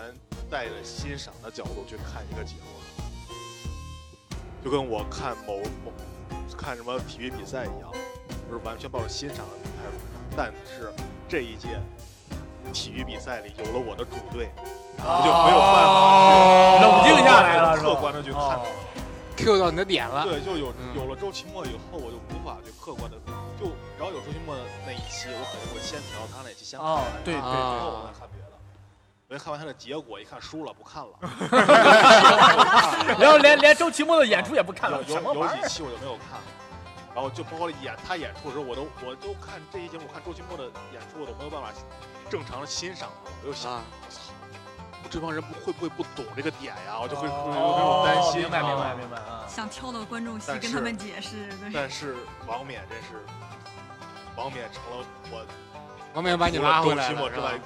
带着欣赏的角度去看一个节目的，就跟我看某某看什么体育比赛一样，就是完全抱着欣赏的态度。但是这一届，体育比赛里有了我的主队，我我就没有办法冷静下来了，客观的去看到你的点了。对，就有嗯有了周奇墨以后，我就无法去客观的，就只要有周奇墨那一期，我肯定会先调他那期先看哦完，对对然对后我再看看完他的结果，一看输了，不看了。<laughs> 然后连连周奇墨的演出也不看了，有有？几期我就没有看，然后就包括演他演出的时候，我都我都看这一节目，看周奇墨的演出，我都没有办法正常的欣赏他，我就想，啊，我操，我这帮人不会不会不懂这个点呀？我就会有那种担心。明白明白啊明白啊！想跳到观众席跟他们解释，但是王冕真是，王冕成了我王冕把你拉回来了周奇墨，是吧之外，？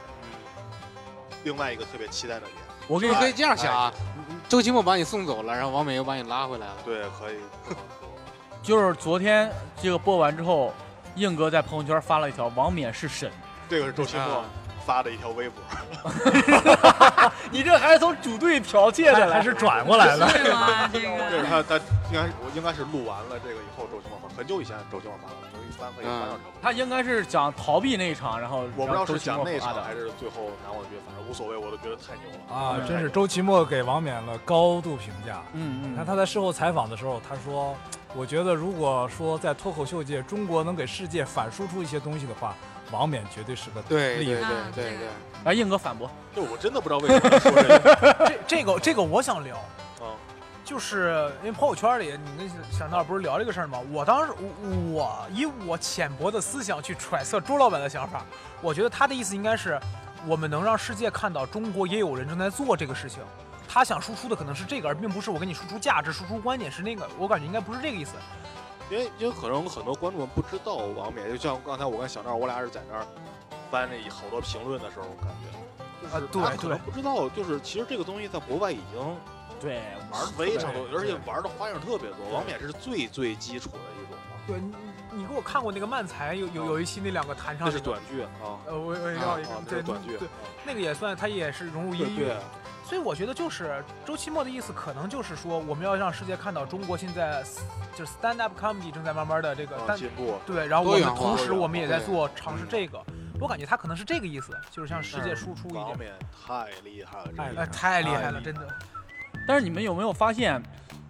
另外一个特别期待的点。我跟你你可以这样想啊哎，周奇墨把你送走了，然后王冕又把你拉回来了。对，可以。就是昨天这个播完之后，硬哥在朋友圈发了一条“王冕是神这个是周奇墨啊发的一条微博，”，<laughs> 你这还是从主队剽窃的，还是转过来了。这这个。是他他应该我应该是录完了这个以后，周奇墨发，很久以前周奇墨发的，我一翻可以翻到这个。他应该是讲逃避那一场，然后我不知道是让周奇墨发的。讲那场还是最后拿冠军，反正无所谓，我都觉得太牛了。啊，嗯真是周奇墨给王冕了高度评价。嗯嗯，你看他在事后采访的时候，他说：“我觉得如果说在脱口秀界，中国能给世界反输出一些东西的话，王冕绝对是个。对对对对对，来硬哥反驳，就我真的不知道为什么说这个。<laughs> 这这个这个我想聊，嗯就是因为朋友圈里你跟小闹不是聊这个事儿吗？我当时我我以我浅薄的思想去揣测周老板的想法，我觉得他的意思应该是，我们能让世界看到中国也有人正在做这个事情。他想输出的可能是这个，而并不是我给你输出价值、输出观点是那个。我感觉应该不是这个意思。因为因为可能很多观众不知道王冕，就像刚才我跟小赵，我俩是在那儿翻那好多评论的时候，感觉就是啊对他可能对不知道，就是其实这个东西在国外已经对，玩的非常多，而且玩的花样特别多。王冕是最最基础的一种嘛，对你，你给我看过那个漫才有有有一期那两个弹唱那是短剧啊呃，我我也要一个对是短剧对，，那个也算，它也是融入音乐。所以我觉得就是周期末的意思，可能就是说我们要让世界看到中国现在就是 stand up comedy 正在慢慢的这个进步。对，然后我们同时我们也在做尝试这个，我感觉他可能是这个意思，就是向世界输出一点。王冕太厉害了，这太个哎，太厉害了，真的。但是你们有没有发现，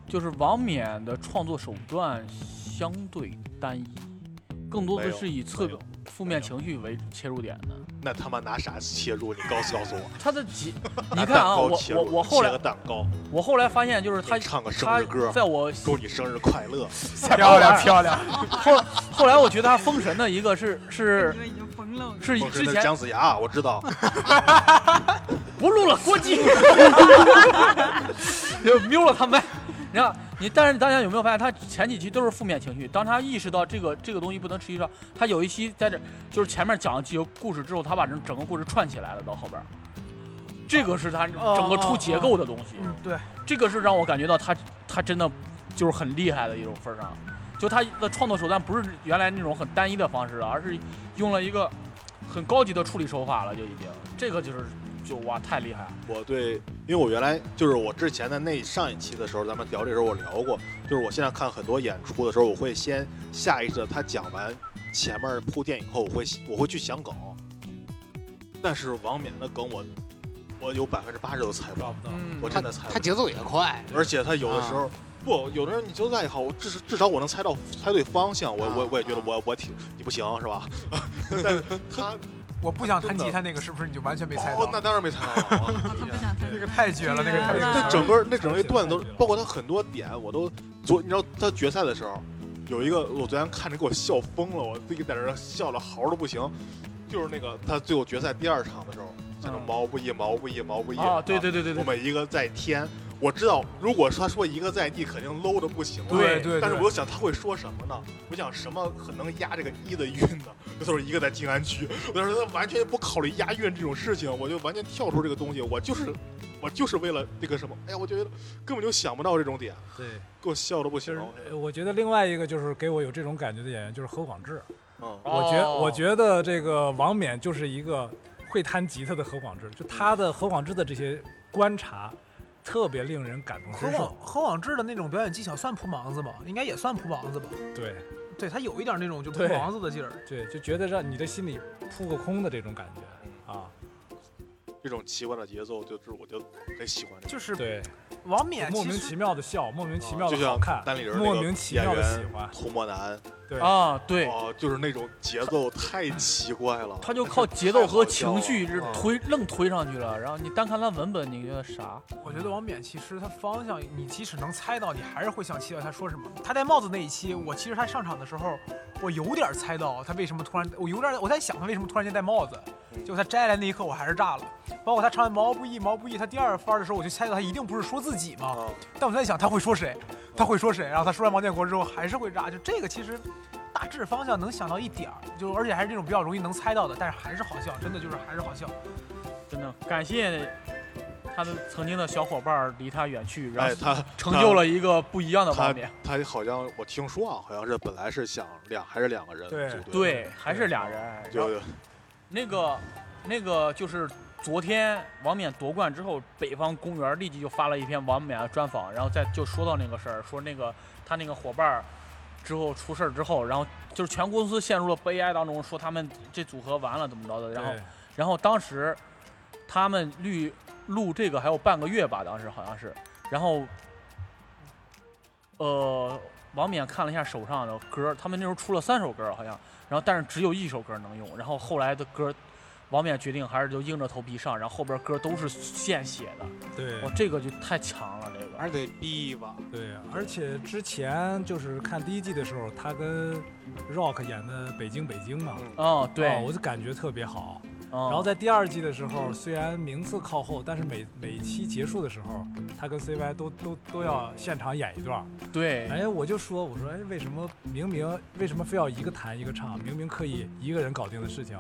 就是王冕的创作手段相对单一，更多的是以侧负面情绪为切入点的。那他妈拿啥切入？你告诉告诉我。他的几，<laughs> 你看啊，我我我后来切个蛋糕，我后来发现，就是他唱个生日歌，在我祝你生日快乐。<laughs> 漂亮漂亮，后后来我觉得他封神的一个是是已经疯了。是之前姜子牙，我知道。<laughs> 不录了，关机，就瞄了他麦。然后你，但是大家有没有发现，他前几期都是负面情绪。当他意识到这个这个东西不能持续上，他有一期在这就是前面讲了几个故事之后，他把这整个故事串起来了，到后边，这个是他整个出结构的东西。嗯，对，这个是让我感觉到他他真的就是很厉害的一种份儿上，就他的创作手段不是原来那种很单一的方式了，而是用了一个很高级的处理手法了，就已经这个就是就哇太厉害了。我对，因为我原来就是我之前的那上一期的时候，咱们聊这时候我聊过，就是我现在看很多演出的时候，我会先下意识的他讲完前面铺垫以后，我会我会去想梗，但是王冕的梗我我有百分之八十都猜不到，我真的猜不到，他节奏也快，而且他有的时候。不，有的人你就再好，至少至少我能猜到猜对方向，我我我也觉得我我挺你不行是吧？<laughs> 但是他我不想弹吉他那个，是不是你就完全没猜哦，到？那当然没猜到啊。<laughs> 他不想听那个太绝了，那个太绝绝了那。整个那整个段子都，包括他很多点，我都昨你知道他决赛的时候，有一个我昨天看着给我笑疯了，我自己在这儿笑的嚎的不行。就是那个他最后决赛第二场的时候，在那嗯毛不易毛不易毛不易啊，对对对对对，我们一个在天，我知道如果他说一个在地，肯定 low 的不行了。对对对但是我又想他会说什么呢？我想什么可能压这个一的韵呢？那时候一个在静安区，我当时他完全不考虑押韵这种事情，我就完全跳出这个东西，我就是我就是为了那个什么，哎呀，我觉得根本就想不到这种点，对，给我笑的不行我觉得另外一个就是给我有这种感觉的演员就是何广智。嗯，我觉哦我觉得这个王冕就是一个会弹吉他的何广智，就他的何广智的这些观察，特别令人感同何身受。广何广志的那种表演技巧算扑盲子吗？应该也算扑盲子吧。对对他有一点那种就扑对盲子的劲儿。对，就觉得让你的心里扑个空的这种感觉啊。这种奇怪的节奏，就是我就很喜欢这个。就是对，王冕莫名其妙的笑，莫名其妙的好看，单立人莫名其妙的喜欢。涂抹男，对，啊，对，哦，就是那种节奏太奇怪了。他就靠节奏和情绪 <laughs> 推愣推上去了，然后你单看他文本，你觉得啥？我觉得王冕其实他方向，你即使能猜到，你还是会想期待他说什么。他戴帽子那一期，我其实他上场的时候，我有点猜到他为什么突然，我有点我在想他为什么突然间戴帽子。结果他摘下来那一刻，我还是炸了。包括他唱完毛不易毛不易，他第二番的时候，我就猜到他一定不是说自己嘛。啊，但我在想他会说谁，他会说谁，然后他说完王建国之后还是会炸。就这个其实大致方向能想到一点儿，就而且还是这种比较容易能猜到的，但是还是好笑，真的就是还是好笑。真的感谢他的曾经的小伙伴儿离他远去，然哎，后他成就了一个不一样的他王冕。他好像我听说啊，好像是本来是想两还是两个人对组队，对，还是俩人。就那个那个就是昨天王冕夺冠之后，北方公园立即就发了一篇王冕的专访，然后再就说到那个事儿，说那个他那个伙伴儿之后出事儿之后，然后就是全公司陷入了悲哀当中，说他们这组合完了怎么着的，然后然后当时他们录录这个还有半个月吧，当时好像是，然后呃，王冕看了一下手上的歌，他们那时候出了三首歌好像，然后但是只有一首歌能用，然后后来的歌，王冕决定还是就硬着头皮上，然后后边歌都是现写的，对哇，这个就太强了，这个。还是得逼吧。对，而且之前就是看第一季的时候，他跟 Rock 演的《北京北京》嘛，嗯哦，对，哦我就感觉特别好。然然后在第二季的时候，虽然名次靠后，但是每每一期结束的时候，他跟 CY 都都都要现场演一段。对，哎，我就说，我说，哎，为什么明明为什么非要一个弹一个唱？明明可以一个人搞定的事情，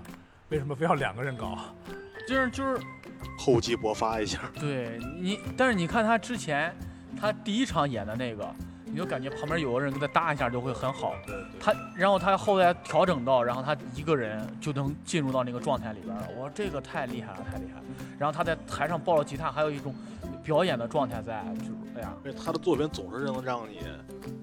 为什么非要两个人搞？就是就是厚积薄发一下。对你，但是你看他之前他第一场演的那个，你就感觉旁边有个人给他搭一下就会很好。对对他，然后他后来调整到，然后他一个人就能进入到那个状态里边了。我说这个太厉害了，太厉害了。然后他在台上抱着吉他，还有一种表演的状态在，就是哎呀，因为他的作品总是能让你，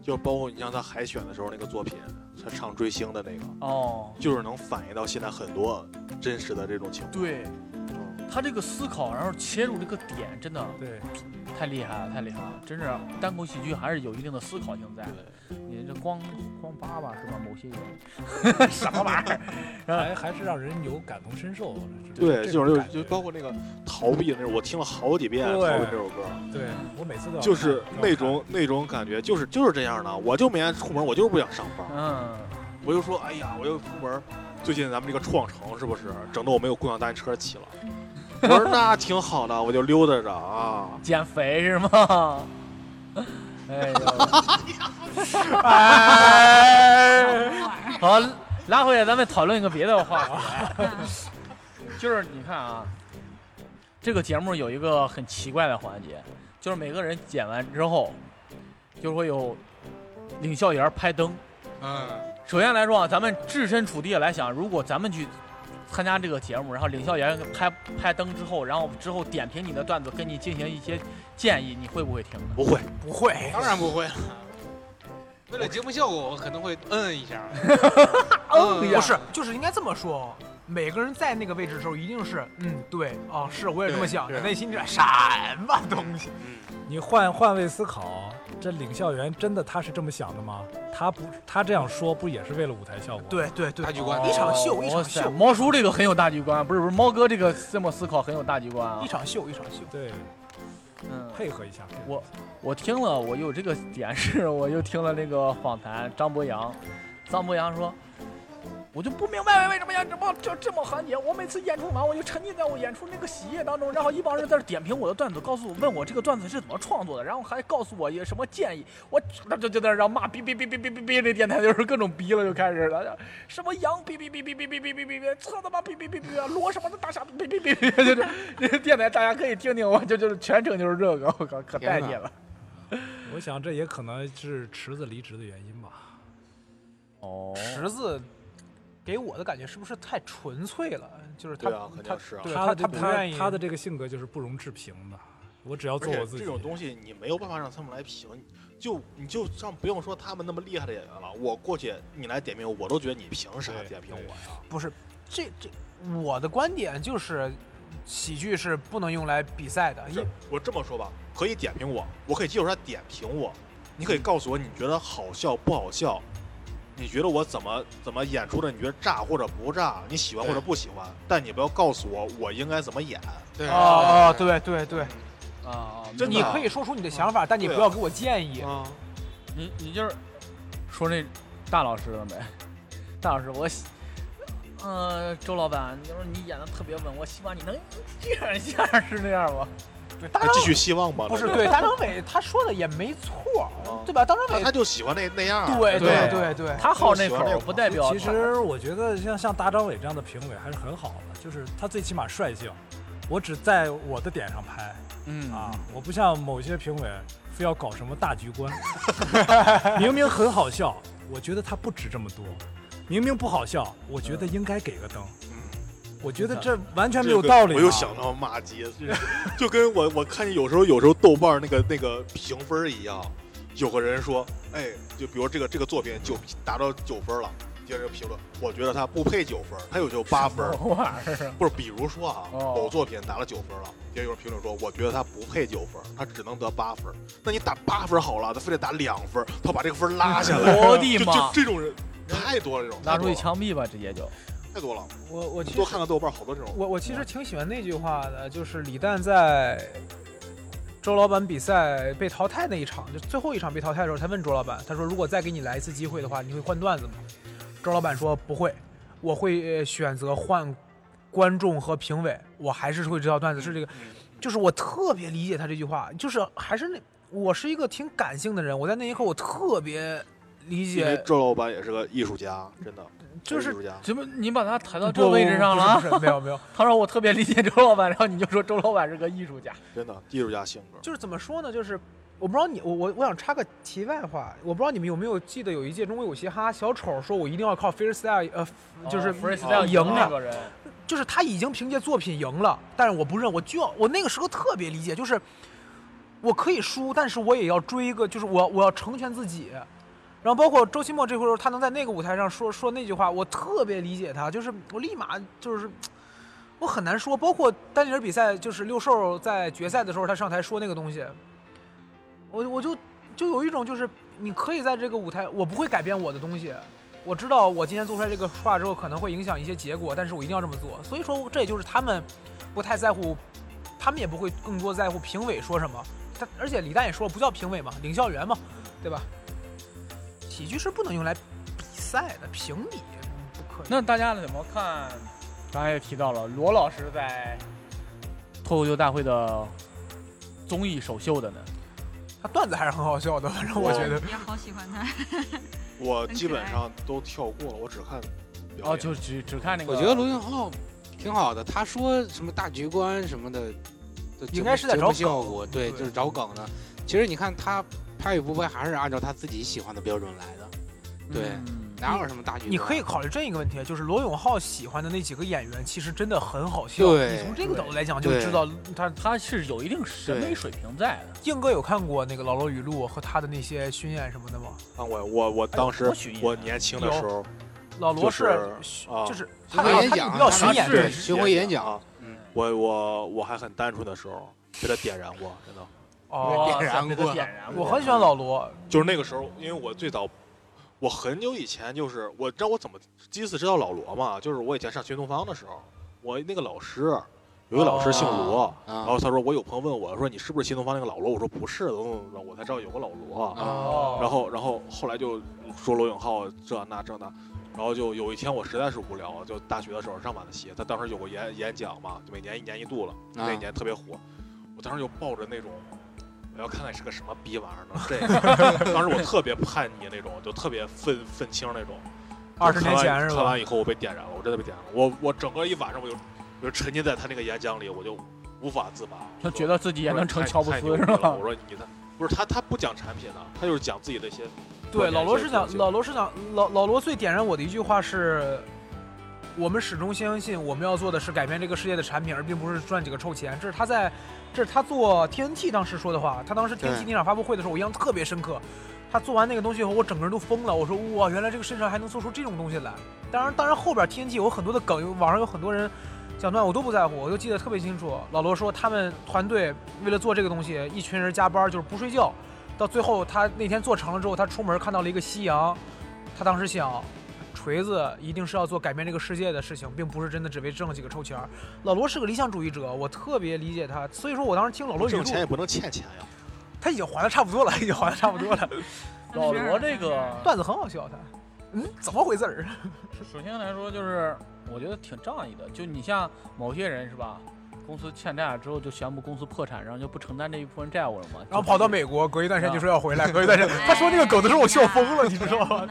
就包括你像他海选的时候那个作品，他唱追星的那个，哦，就是能反映到现在很多真实的这种情况。对嗯，他这个思考，然后切入这个点，真的对，太厉害了，太厉害了，真是单口喜剧还是有一定的思考性在。你这光光叭叭是吧？某些人 <laughs> 什么玩意儿？还还是让人有感同身受。对，就是就包括那个逃避的那种，我听了好几遍《逃对避》这首歌，对我每次都要就是那种那种感觉，就是就是这样的。我就每天出门，我就是不想上班，嗯，我就说，哎呀，我又出门。最近咱们这个创城是不是整得我没有共享单车骑了？我说那挺好的，我就溜达着啊。减肥是吗？<laughs> 哎呦，<laughs> 哎好，拉回来，咱们讨论一个别的话题，<laughs> 就是你看啊，这个节目有一个很奇怪的环节，就是每个人剪完之后，就会有领笑员拍灯。嗯，首先来说啊，咱们置身处地地来想，如果咱们去参加这个节目，然后领笑员拍拍灯之后，然后之后点评你的段子，跟你进行一些建议，你会不会听呢？不会，不会，当然不会了。为了节目效果，我可能会嗯 <laughs> 一下。嗯呀不是，就是应该这么说。每个人在那个位置的时候，一定是嗯，对啊，是我也这么想的。内心里什么东西？你换换位思考，这领校员真的他是这么想的吗？他不，他这样说不也是为了舞台效果？，对对对，大局观一场秀，一场秀，猫叔这个很有大局观，不是不是，猫哥这个这么思考很有大局观啊一。场秀，一场秀。对，嗯，配合一下。我我听了，我有这个点是，我又听了那个访谈，张博洋，张博洋说，我就不明白为什么要这么这这么环节。我每次演出完，我就沉浸在我演出那个喜悦当中，然后一帮人在这点评我的段子，告诉我问我这个段子是怎么创作的，然后还告诉我有什么建议。我那就就在那让骂，哔哔哔哔哔哔哔，那电台就是各种逼了，就开始了，什么羊哔哔哔哔哔哔哔哔哔哔，车他妈哔哔哔哔，罗什么的大傻逼哔哔哔，就是这电台大家可以听听，我就就是全程就是这个，我靠，可带劲了。我想这也可能是池子离职的原因吧。哦池子给我的感觉是不是太纯粹了？就是他啊他啊他他他不愿意他的这个性格就是不容置评的。我只要做我自己。这种东西你没有办法让他们来评，就你就像不用说他们那么厉害的演员了，我过去你来点评我，我都觉得你凭啥点评我呀？不是这这，我的观点就是，喜剧是不能用来比赛的，这我这么说吧，可以点评我，我可以接受他点评我，你可以告诉我你觉得好笑不好笑，你觉得我怎么怎么演出的，你觉得炸或者不炸，你喜欢或者不喜欢，但你不要告诉我我应该怎么演。对哦哦，对对对，啊，就你可以说出你的想法，但你不要给我建议。啊，你你就是说那大老师了没？<laughs> 大老师，我喜，呃，周老板，你说你演的特别稳，我希望你能这样一下，是那样吗？对，大继续希望吧。不是对大张伟他说的也没错，对吧？大张伟他他就喜欢那那样。对对。对对，他好那口不代表其实我觉得像像大张伟这样的评委还是很好的，就是他最起码率性，我只在我的点上拍嗯。啊，我不像某些评委非要搞什么大局观，<laughs> 明明很好笑，我觉得他不值这么多，明明不好笑，我觉得应该给个灯，我觉得这完全没有道理啊。我又想到骂街，就 <laughs> 就跟我我看见有时候有时候豆瓣那个那个评分一样，有个人说，哎，就比如这个这个作品九达到九分了，接着评论，我觉得他不配九分儿，他有就八分。不是，比如说啊，哦某作品拿了九分了，也有人评论说，我觉得他不配九分，他只能得八分。那你打八分好了，他非得打两分，他把这个分拉下来。<laughs> 我的就妈就！这种人太多了，这种拿出去枪毙吧，直接就。太多了。我我其实多看看豆瓣，好多这种。我我其实挺喜欢那句话的，就是李诞在周老板比赛被淘汰那一场，就最后一场被淘汰的时候，他问周老板，他说：“如果再给你来一次机会的话，你会换段子吗？”周老板说：“不会，我会呃选择换观众和评委，我还是会知道段子是这个。”就是我特别理解他这句话，就是还是那我是一个挺感性的人，我在那一刻我特别理解，周老板也是个艺术家，真的就是艺术家。怎么你把他抬到不这位置上了啊不？是不是没有没有，<laughs> 他说我特别理解周老板，然后你就说周老板是个艺术家。真的艺术家性格。就是怎么说呢？就是我不知道你，我我我想插个题外话，我不知道你们有没有记得有一届中国有嘻哈，小丑说我一定要靠 freestyle，呃，就是哦 freestyle 赢了，那个人，就是他已经凭借作品赢了，但是我不认，我就要我那个时候特别理解，就是我可以输，但是我也要追一个，就是我我要成全自己。然后包括周奇墨这会儿，他能在那个舞台上说说那句话，我特别理解他，就是我立马就是我很难说。包括单人比赛，就是六兽在决赛的时候，他上台说那个东西，我我就就有一种就是你可以在这个舞台，我不会改变我的东西。我知道我今天做出来这个话之后可能会影响一些结果，但是我一定要这么做。所以说，这也就是他们不太在乎，他们也不会更多在乎评委说什么。他而且李诞也说了，不叫评委嘛，领笑员嘛，对吧？喜剧是不能用来比赛的，评比不可以。那大家怎么看？刚才也提到了罗老师在脱口秀大会的综艺首秀的呢。他段子还是很好笑的，反正我觉得。也好喜欢他。<laughs> 我基本上都跳过了，我只看哦，就只只看那个。我觉得罗永浩挺好的，他说什么大局观什么的，应该是在找效梗果，对，对就是找梗的。其实你看他拍与不拍，还是按照他自己喜欢的标准来的，对，嗯哪有什么大局观？你可以考虑这一个问题，就是罗永浩喜欢的那几个演员，其实真的很好笑。对你从这个角度来讲，就知道他他是有一定审美水平在的。硬哥有看过那个《老罗语录》和他的那些巡演什么的吗？看过我我当时我年轻的时候老罗是啊就是巡他他回演讲要巡演，对，巡回演讲啊，嗯，我我我还很单纯的时候被他点燃过，真的。哦，点燃过点燃过。我很喜欢老罗，就是那个时候，因为我最早，我很久以前就是，我知道我怎么第一次知道老罗嘛，就是我以前上新东方的时候，我那个老师有一个老师姓罗，啊然后他说我有朋友问我说你是不是新东方那个老罗，我说不是，怎么怎么我才知道有个老罗，哦，然后然后后来就说罗永浩这那这那。然后就有一天我实在是无聊，就大学的时候上晚自习，他当时有个演演讲嘛，就每年一年一度了，那啊一年特别火，我当时就抱着那种，我要看看是个什么逼玩意儿呢，<laughs> 这个，<laughs> 当时我特别叛逆那种，就特别愤愤青那种。二十年前是吧看完？以后我被点燃了，我真的被点燃了，我我整个一晚上我就我就沉浸在他那个演讲里，我就无法自拔。他觉得自己也能成乔布斯是吧我？说你他不是他他不讲产品的，他就是讲自己的一些对，老罗是讲老罗是讲老老罗最点燃我的一句话是，我们始终相信我们要做的是改变这个世界的产品，而并不是赚几个臭钱。这是他在，这是他做 TNT 当时说的话。他当时 TNT 对那场发布会的时候，我印象特别深刻。他做完那个东西以后，我整个人都疯了。我说哇，原来这个世界上还能做出这种东西来。当然，当然后边 TNT 有很多的梗，有网上有很多人讲段，我都不在乎，我就记得特别清楚。老罗说他们团队为了做这个东西，一群人加班就是不睡觉，到最后他那天做成了之后，他出门看到了一个夕阳，他当时想。锤子一定是要做改变这个世界的事情，并不是真的只为挣几个臭钱儿。老罗是个理想主义者，我特别理解他，所以说我当时听老罗语录，挣钱也不能欠钱呀。他已经还的差不多了，已经还的差不多了。<laughs> 老罗这个段子很好笑，他，嗯，怎么回事儿？<laughs> 首先来说，就是我觉得挺仗义的。就你像某些人是吧，公司欠债了之后就宣布公司破产，然后就不承担这一部分债务了嘛。然后跑到美国，隔一段时间就说要回来，啊 <laughs> 隔一段时间，他说那个梗的时候我笑疯了，你知道吗？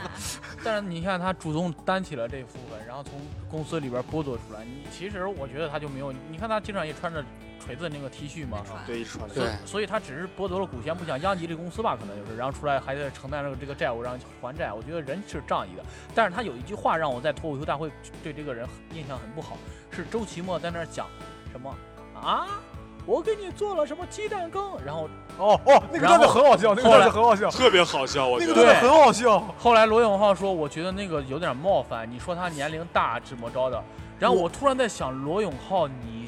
但是你看他主动担起了这部分，然后从公司里边剥夺出来。你其实我觉得他就没有，你看他经常也穿着锤子那个 T 恤嘛，对，一穿对所以他只是剥夺了股权，不想殃及这公司吧，可能就是，然后出来还得承担这个这个债务，然后还债。我觉得人是仗义的，但是他有一句话让我在脱口秀大会对这个人印象很不好，是周奇墨在那儿讲什么啊？我给你做了什么鸡蛋羹，然后哦哦，那个段子很好笑，那个段子很好笑，特别好笑，我觉得。那个段子很好笑。后来罗永浩说，我觉得那个有点冒犯，你说他年龄大怎么着的？然后我突然在想，罗永浩，你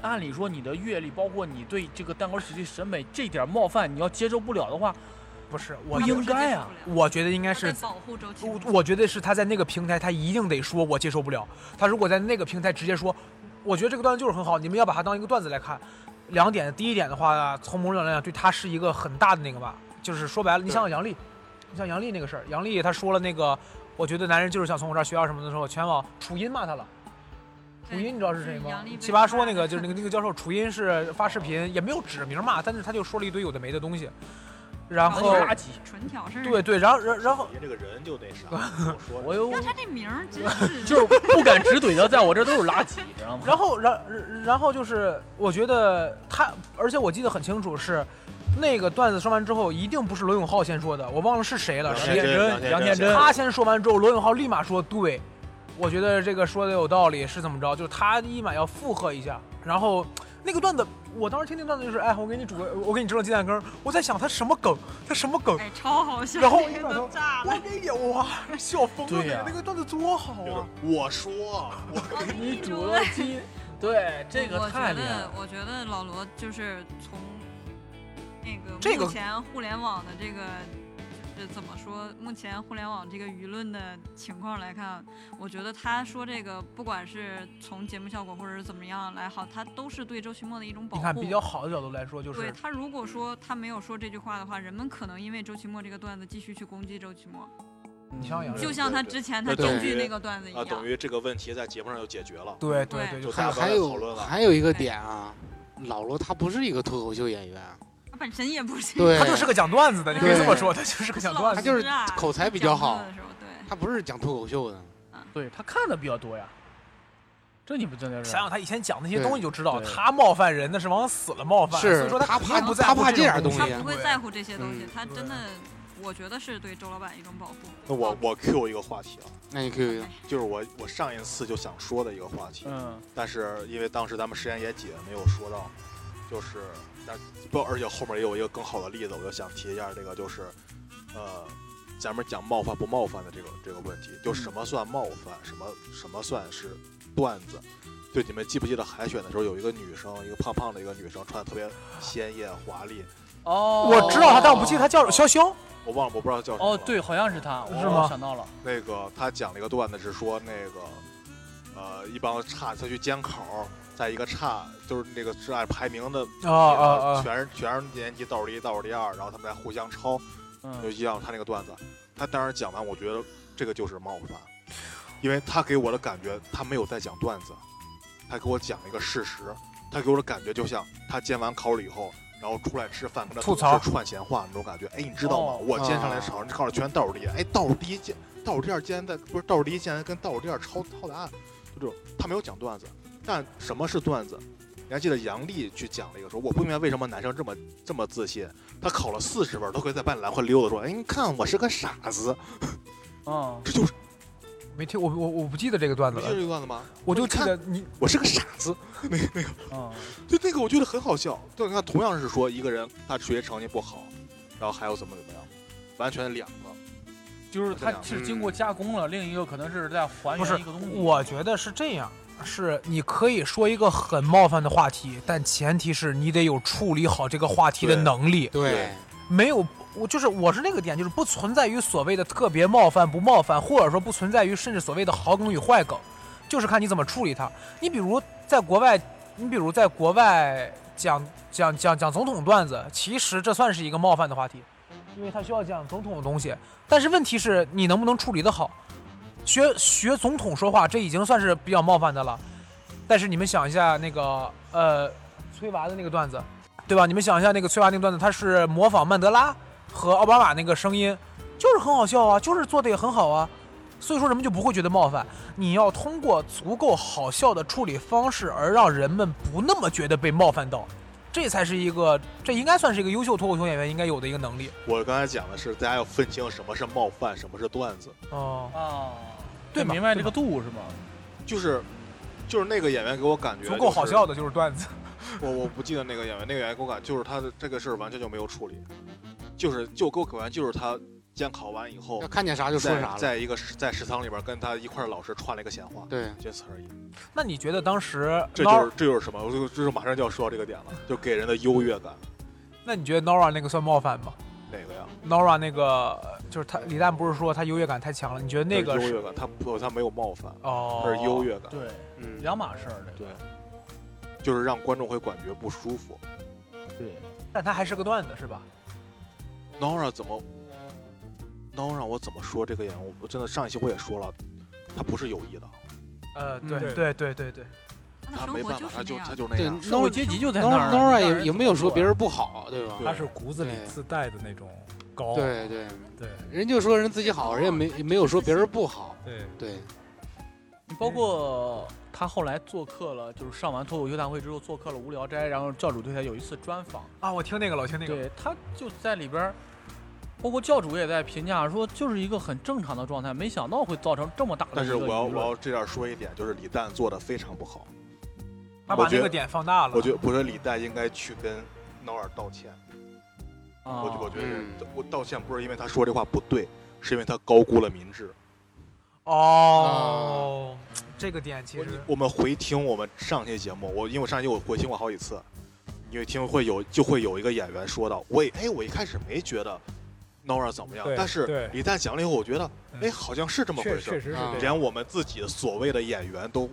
按理说你的阅历，包括你对这个蛋糕喜剧审美这点冒犯，你要接受不了的话，不是，我不应该啊。我觉得应该是保护周琦。我我觉得是他在那个平台，他一定得说，我接受不了。他如果在那个平台直接说，我觉得这个段子就是很好，你们要把它当一个段子来看。两点，第一点的话，从某种角度来讲，对他是一个很大的那个吧，就是说白了，你想想杨笠，你像杨笠那个事儿，杨笠他说了那个，我觉得男人就是想从我这儿学到什么的时候，全网楚音骂他了。楚音你知道是谁吗？奇葩说那 <laughs> 个就是那个那个教授，楚音是发视频也没有指名骂，但是他就说了一堆有的没的东西，然后垃圾，纯挑事儿。对对，然后然然后这个人就那啥，我说我又要他这名儿真是 <laughs> 就是不敢直怼的，在我这都是垃圾，知道吗？然后然然后就是我觉得他，而且我记得很清楚是。那个段子说完之后，一定不是罗永浩先说的，我忘了是谁了。杨天真，杨天真，他先说完之后，罗永浩立马说：“对，我觉得这个说的有道理，是怎么着？就是他立马要附和一下。然后那个段子，我当时听那段子就是，哎，我给你煮个，我给你蒸了鸡蛋羹。我在想他什么梗，他什么梗？哎，超好笑。然后一都炸了，我给你哇，笑疯了。那个段子多好啊！我说，<laughs> 我给你煮了鸡。<laughs> 对，这个太厉害了。我觉得老罗就是从。那个这个目前互联网的这个就是怎么说？目前互联网这个舆论的情况来看，我觉得他说这个，不管是从节目效果或者是怎么样来好，他都是对周奇墨的一种保护。你看比较好的角度来说，就是对他如果说他没有说这句话的话，人们可能因为周奇墨这个段子继续去攻击周奇墨。你像杨，就像他之前他京剧那个段子一样，等于这个问题在节目上就解决了。对对对，就还还有还有一个点啊，老罗他不是一个脱口秀演员。本身也不是，对，他就是个讲段子的，你可以这么说，他就是个讲段子，他就是口才比较好，他不是讲脱口秀的，对他看的比较多呀。这你不真的是？想想他以前讲那些东西就知道，他冒犯人那是往死了冒犯，所以说他怕不他怕这点东西，他不会在乎这些东西，他真的，我觉得是对周老板一种保护。那我我 Q 一个话题啊，那你 Q 一个，就是我我上一次就想说的一个话题，嗯，但是因为当时咱们时间也紧，没有说到，就是。但不，而且后面也有一个更好的例子，我就想提一下这个，就是，呃，咱们讲冒犯不冒犯的这个这个问题，就什么算冒犯，什么什么算是段子？就你们记不记得海选的时候，有一个女生，一个胖胖的一个女生，穿的特别鲜艳华丽。哦，我知道她，但我不记得她叫潇潇。我忘了，我不知道叫什么。哦，对，好像是她，是吗？想到了。那个她讲了一个段子，是说那个，呃，一帮差她去监考。在一个差，就是那个是按排名的啊啊啊，全是全是年级倒数第一、倒数第二，然后他们在互相抄，就一样。他那个段子，他当时讲完，我觉得这个就是冒犯，因为他给我的感觉，他没有在讲段子，他给我讲一个事实，他给我的感觉就像他监完考了以后，然后出来吃饭跟他吐槽。串闲话那种感觉。哎，你知道吗？我今天上来考，考的全倒数第一，哎，倒数第一监，倒数第二竟然在不是倒数第一竟然跟倒数第二抄抄答案，就这种，他没有讲段子。但什么是段子？你还记得杨笠去讲了一个说，我不明白为什么男生这么这么自信，他考了四十分都可以在班里来回溜达说，哎，你看我是个傻子。啊，<laughs> 这就是没听我我我不记得这个段子你记得这，个段子吗？我就看记得你我是个傻子，那个那个，嗯，<laughs> 就那个我觉得很好笑。就你看，同样是说一个人他学习成绩不好，然后还有怎么怎么样，完全两个。就是他是经过加工了，另一个可能是在还不是原一个东西。我觉得是这样，是你可以说一个很冒犯的话题，但前提是你得有处理好这个话题的能力。对，没有，我就是我是那个点，就是不存在于所谓的特别冒犯不冒犯，或者说不存在于甚至所谓的好梗与坏梗，就是看你怎么处理它。你比如在国外，你比如在国外讲讲讲讲总统段子，其实这算是一个冒犯的话题，因为他需要讲总统的东西。但是问题是你能不能处理得好？学学总统说话，这已经算是比较冒犯的了。但是你们想一下那个呃崔娃的那个段子，对吧？你们想一下那个崔娃那个段子，他是模仿曼德拉和奥巴马那个声音，就是很好笑啊，就是做的也很好啊。所以说人们就不会觉得冒犯。你要通过足够好笑的处理方式，而让人们不那么觉得被冒犯到，这才是一个，这应该算是一个优秀脱口秀演员应该有的一个能力。我刚才讲的是，大家要分清什么是冒犯，什么是段子。哦、啊，对明白这个度是吗？就是，就是那个演员给我感觉足够好笑的。就是段子。<laughs> 我我不记得那个演员，那个演员给我感就是他的这个事儿完全就没有处理，就是就给我感觉就是他监考完以后要，看见啥就说啥了。在一个在食堂里边跟他一块儿老师串了一个闲话，对，仅此而已。那你觉得当时这就是这就是什么？我就就是马上就要说到这个点了，就给人的优越感。那你觉得 Nora 那个算冒犯吗哪个呀？？Nora 那个就是他李诞不是说他优越感太强了？你觉得那个优越感，他不他没有冒犯，哦，他是优越感。对，嗯，两码事儿。这对个，就是让观众会感觉不舒服。对，但他还是个段子是吧？Nora 怎么？Nora 我怎么说这个演员？我我真的上一期我也说了，他不是有意的，呃，嗯对对对对对，他没办法，他就他。就那对样。社会阶级就在那儿。，Nora 也也没有说别人不好，对吧？他是骨子里自带的那种高。对对，对人就说人自己好，人也没没有说别人不好。对，对，说包括他后来做客了，就是上完脱口秀大会之后做客了《无聊斋》，然后教主对他有一次专访，啊，我听那个了，我听那个。对，他就在里边儿，包括教主也在评价说，就是一个很正常的状态，没想到会造成这么大的但是我要我要这点说一点，就是李诞做的非常不好。他把我觉得那个点放大了。我觉得我觉得李诞应该去跟 Nora 道歉。啊，我我觉得嗯我道歉不是因为他说这话不对，是因为他高估了民智。哦，这个点其实我们回听我们上期节目，我因为我上期我回听过好几次，你会听会有就会有一个演员说到，我也哎我一开始没觉得 Nora 怎么样，但是对李诞讲了以后，我觉得嗯哎好像是这么回事，确实是。连我们自己所谓的演员都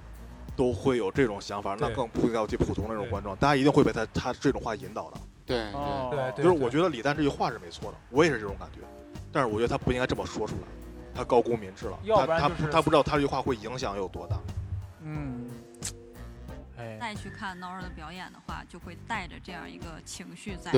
都会有这种想法，那更不要提普通的那种观众，大家一定会被他他这种话引导的。对哦对，对对，就是我觉得李诞这句话是没错的，我也是这种感觉，但是我觉得他不应该这么说出来，他高估民智了，要不他他然就是他不知道他这句话会影响有多大。嗯，哎，再去看 Nora 的表演的话，就会带着这样一个情绪在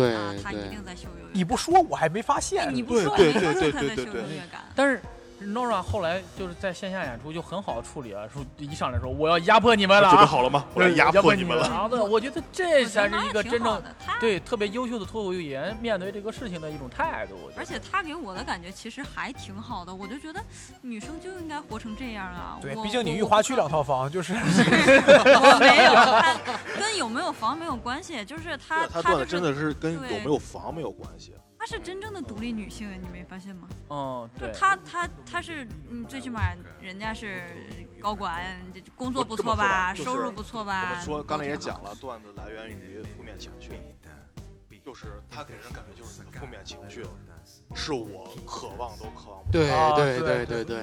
他一定在秀优越感。你不说我还没发哎现。你不说，对对我没对对说他在秀对对优越感。但是 Nora 后来就是在线下演出就很好处理啊，说一上来说我要压迫你们了啊，准备好了吗？我要压迫你们了。我觉得这才是一个真正的，对特别优秀的脱口秀演员面对这个事情的一种态度。而且他给我的感觉其实还挺好的，我就觉得女生就应该活成这样啊。对，毕竟你我玉华区两套房，就是我没有，他跟有没有房没有关系，就是他他他就是段子真的是跟有没有房没有关系。她是真正的独立女性，你没发现吗？哦，对，她她她是嗯，最起码人家是高管，工作不错吧，吧就是收入不错吧？们说刚才也讲了，段子来源于负面情绪，就是她给人感觉就是那个负面情绪，是我渴望都渴望不到。对啊对对对对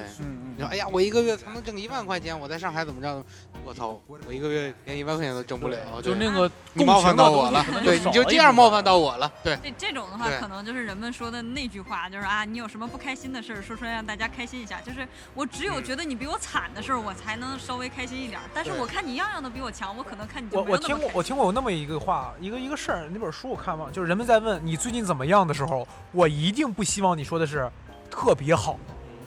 你说，哎呀，我一个月才能挣一万块钱，我在上海怎么着？我操，我一个月连一万块钱都挣不了。就那个你冒犯到我了对，你就这样冒犯到我了，对。这这种的话，可能就是人们说的那句话，就是啊，你有什么不开心的事儿，说出来让大家开心一下。就是我只有嗯觉得你比我惨的事儿，我才能稍微开心一点儿。但是我看你样样都比我强，我可能看你就我我听过我听过有那么一个话，一个一个事儿，那本书我看过，就是人们在问你最近怎么样的时候，我一定不希望你说的是特别好，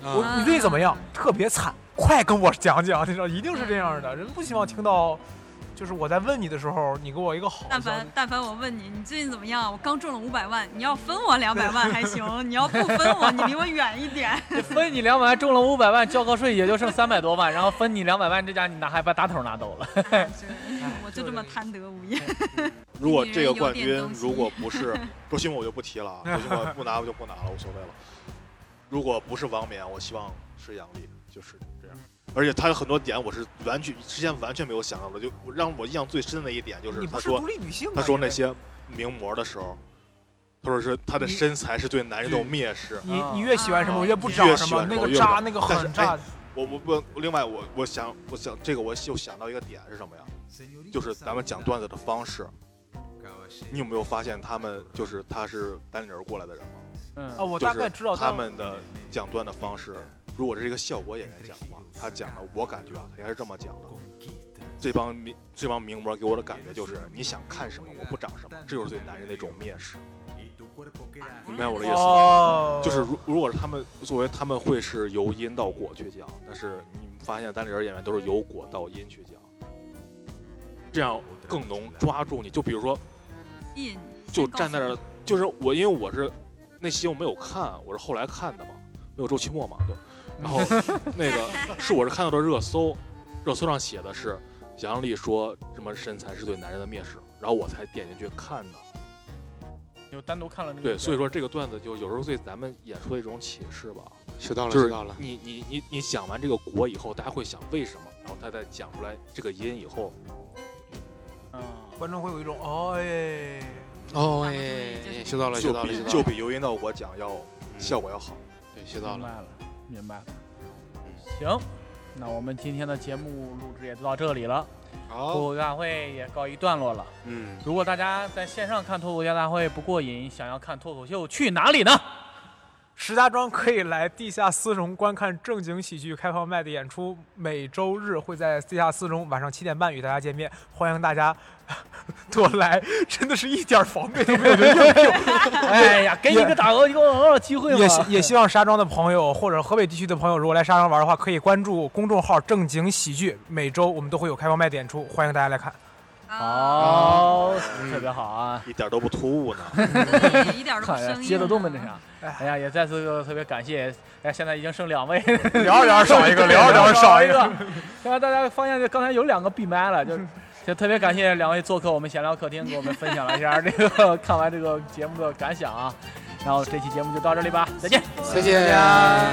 我啊你最近怎么样？特别惨，快跟我讲讲，你知道，一定是这样的，人不希望听到就是我在问你的时候，你给我一个好但。凡但凡我问你，你最近怎么样？我刚中了五百万，你要分我两百万 <laughs> 还行，你要不分我，你离我远一点。<laughs> 分你两百万中了五百万，交个税也就剩三百多万，然后分你两百万，这家你拿还把大头拿走了。<laughs> 我就这么贪得无厌。如果这个冠军如果不是周奇墨，我就不提了啊，不拿我就不拿了，无所谓了。如果不是王冕，我希望是杨笠，就是。而且他有很多点我是完全之前完全没有想到的，就让我印象最深的一点就是他说你不是独立女性啊，他说那些名模的时候，他说是他的身材是对男人的蔑视。你你越喜欢什么，啊我越不越找什么，那个渣，越不找那个很渣。我我我我另外我我想我想这个我又想到一个点是什么呀？就是咱们讲段子的方式，你有没有发现他们就是他是单立人过来的人吗？嗯啊，我就是大概知道他们的讲段的方式，如果是一个效果演员讲的话，他讲的我感觉啊，他应该是这么讲的。这帮名这帮名模给我的感觉就是你想看什么我不长什么，这就是对男人的一种蔑视。明白我的意思吗？哦，就是如如果是他们作为他们会是由因到果去讲，但是你发现单立人演员都是由果到因去讲，这样更能抓住你。就比如说，就站在那儿，就是我因为我是那期我没有看，我是后来看的嘛，没有周期末嘛，对。然后那个是我是看到的热搜，热搜上写的是杨笠说什么身材是对男人的蔑视，然后我才点进去看的。就单独看了那个。对，所以说这个段子就有时候对咱们演出的一种启示吧。学到了，就是学到了。你你你你讲完这个果以后，大家会想为什么，然后他再讲出来这个因以后，嗯，观众会有一种哦哎，哦哎，学到了，学到了，就到了。比由因到我讲要效果要好。对，学到了。明白了。行，那我们今天的节目录制也就到这里了，脱，口秀大会也告一段落了。嗯，如果大家在线上看脱口秀大会不过瘾，想要看脱口秀，去哪里呢？石家庄可以来地下丝绒观看正经喜剧开放麦的演出，每周日会在地下丝绒晚上七点半与大家见面，欢迎大家 <laughs> 多来，真的是一点防备都没有的应用。哎呀，给你个打个一个广告的机会嘛。也希也希望沙庄的朋友或者河北地区的朋友，如果来沙庄玩的话，可以关注公众号“正经喜剧”，每周我们都会有开放麦的演出，欢迎大家来看。好，嗯特别好啊。一点都不突兀呢。<laughs> 一点都不看呀，生硬。接的多么那啥。哎呀，也再次特别感谢，哎，现在已经剩两位，聊着聊着少一个，聊着 <laughs> 聊着少一个。现在大家发现刚才有两个闭麦了，就就特别感谢两位做客我们闲聊客厅给我们分享了一下这个 <laughs> 看完这个节目的感想啊。然后这期节目就到这里吧再见。谢谢大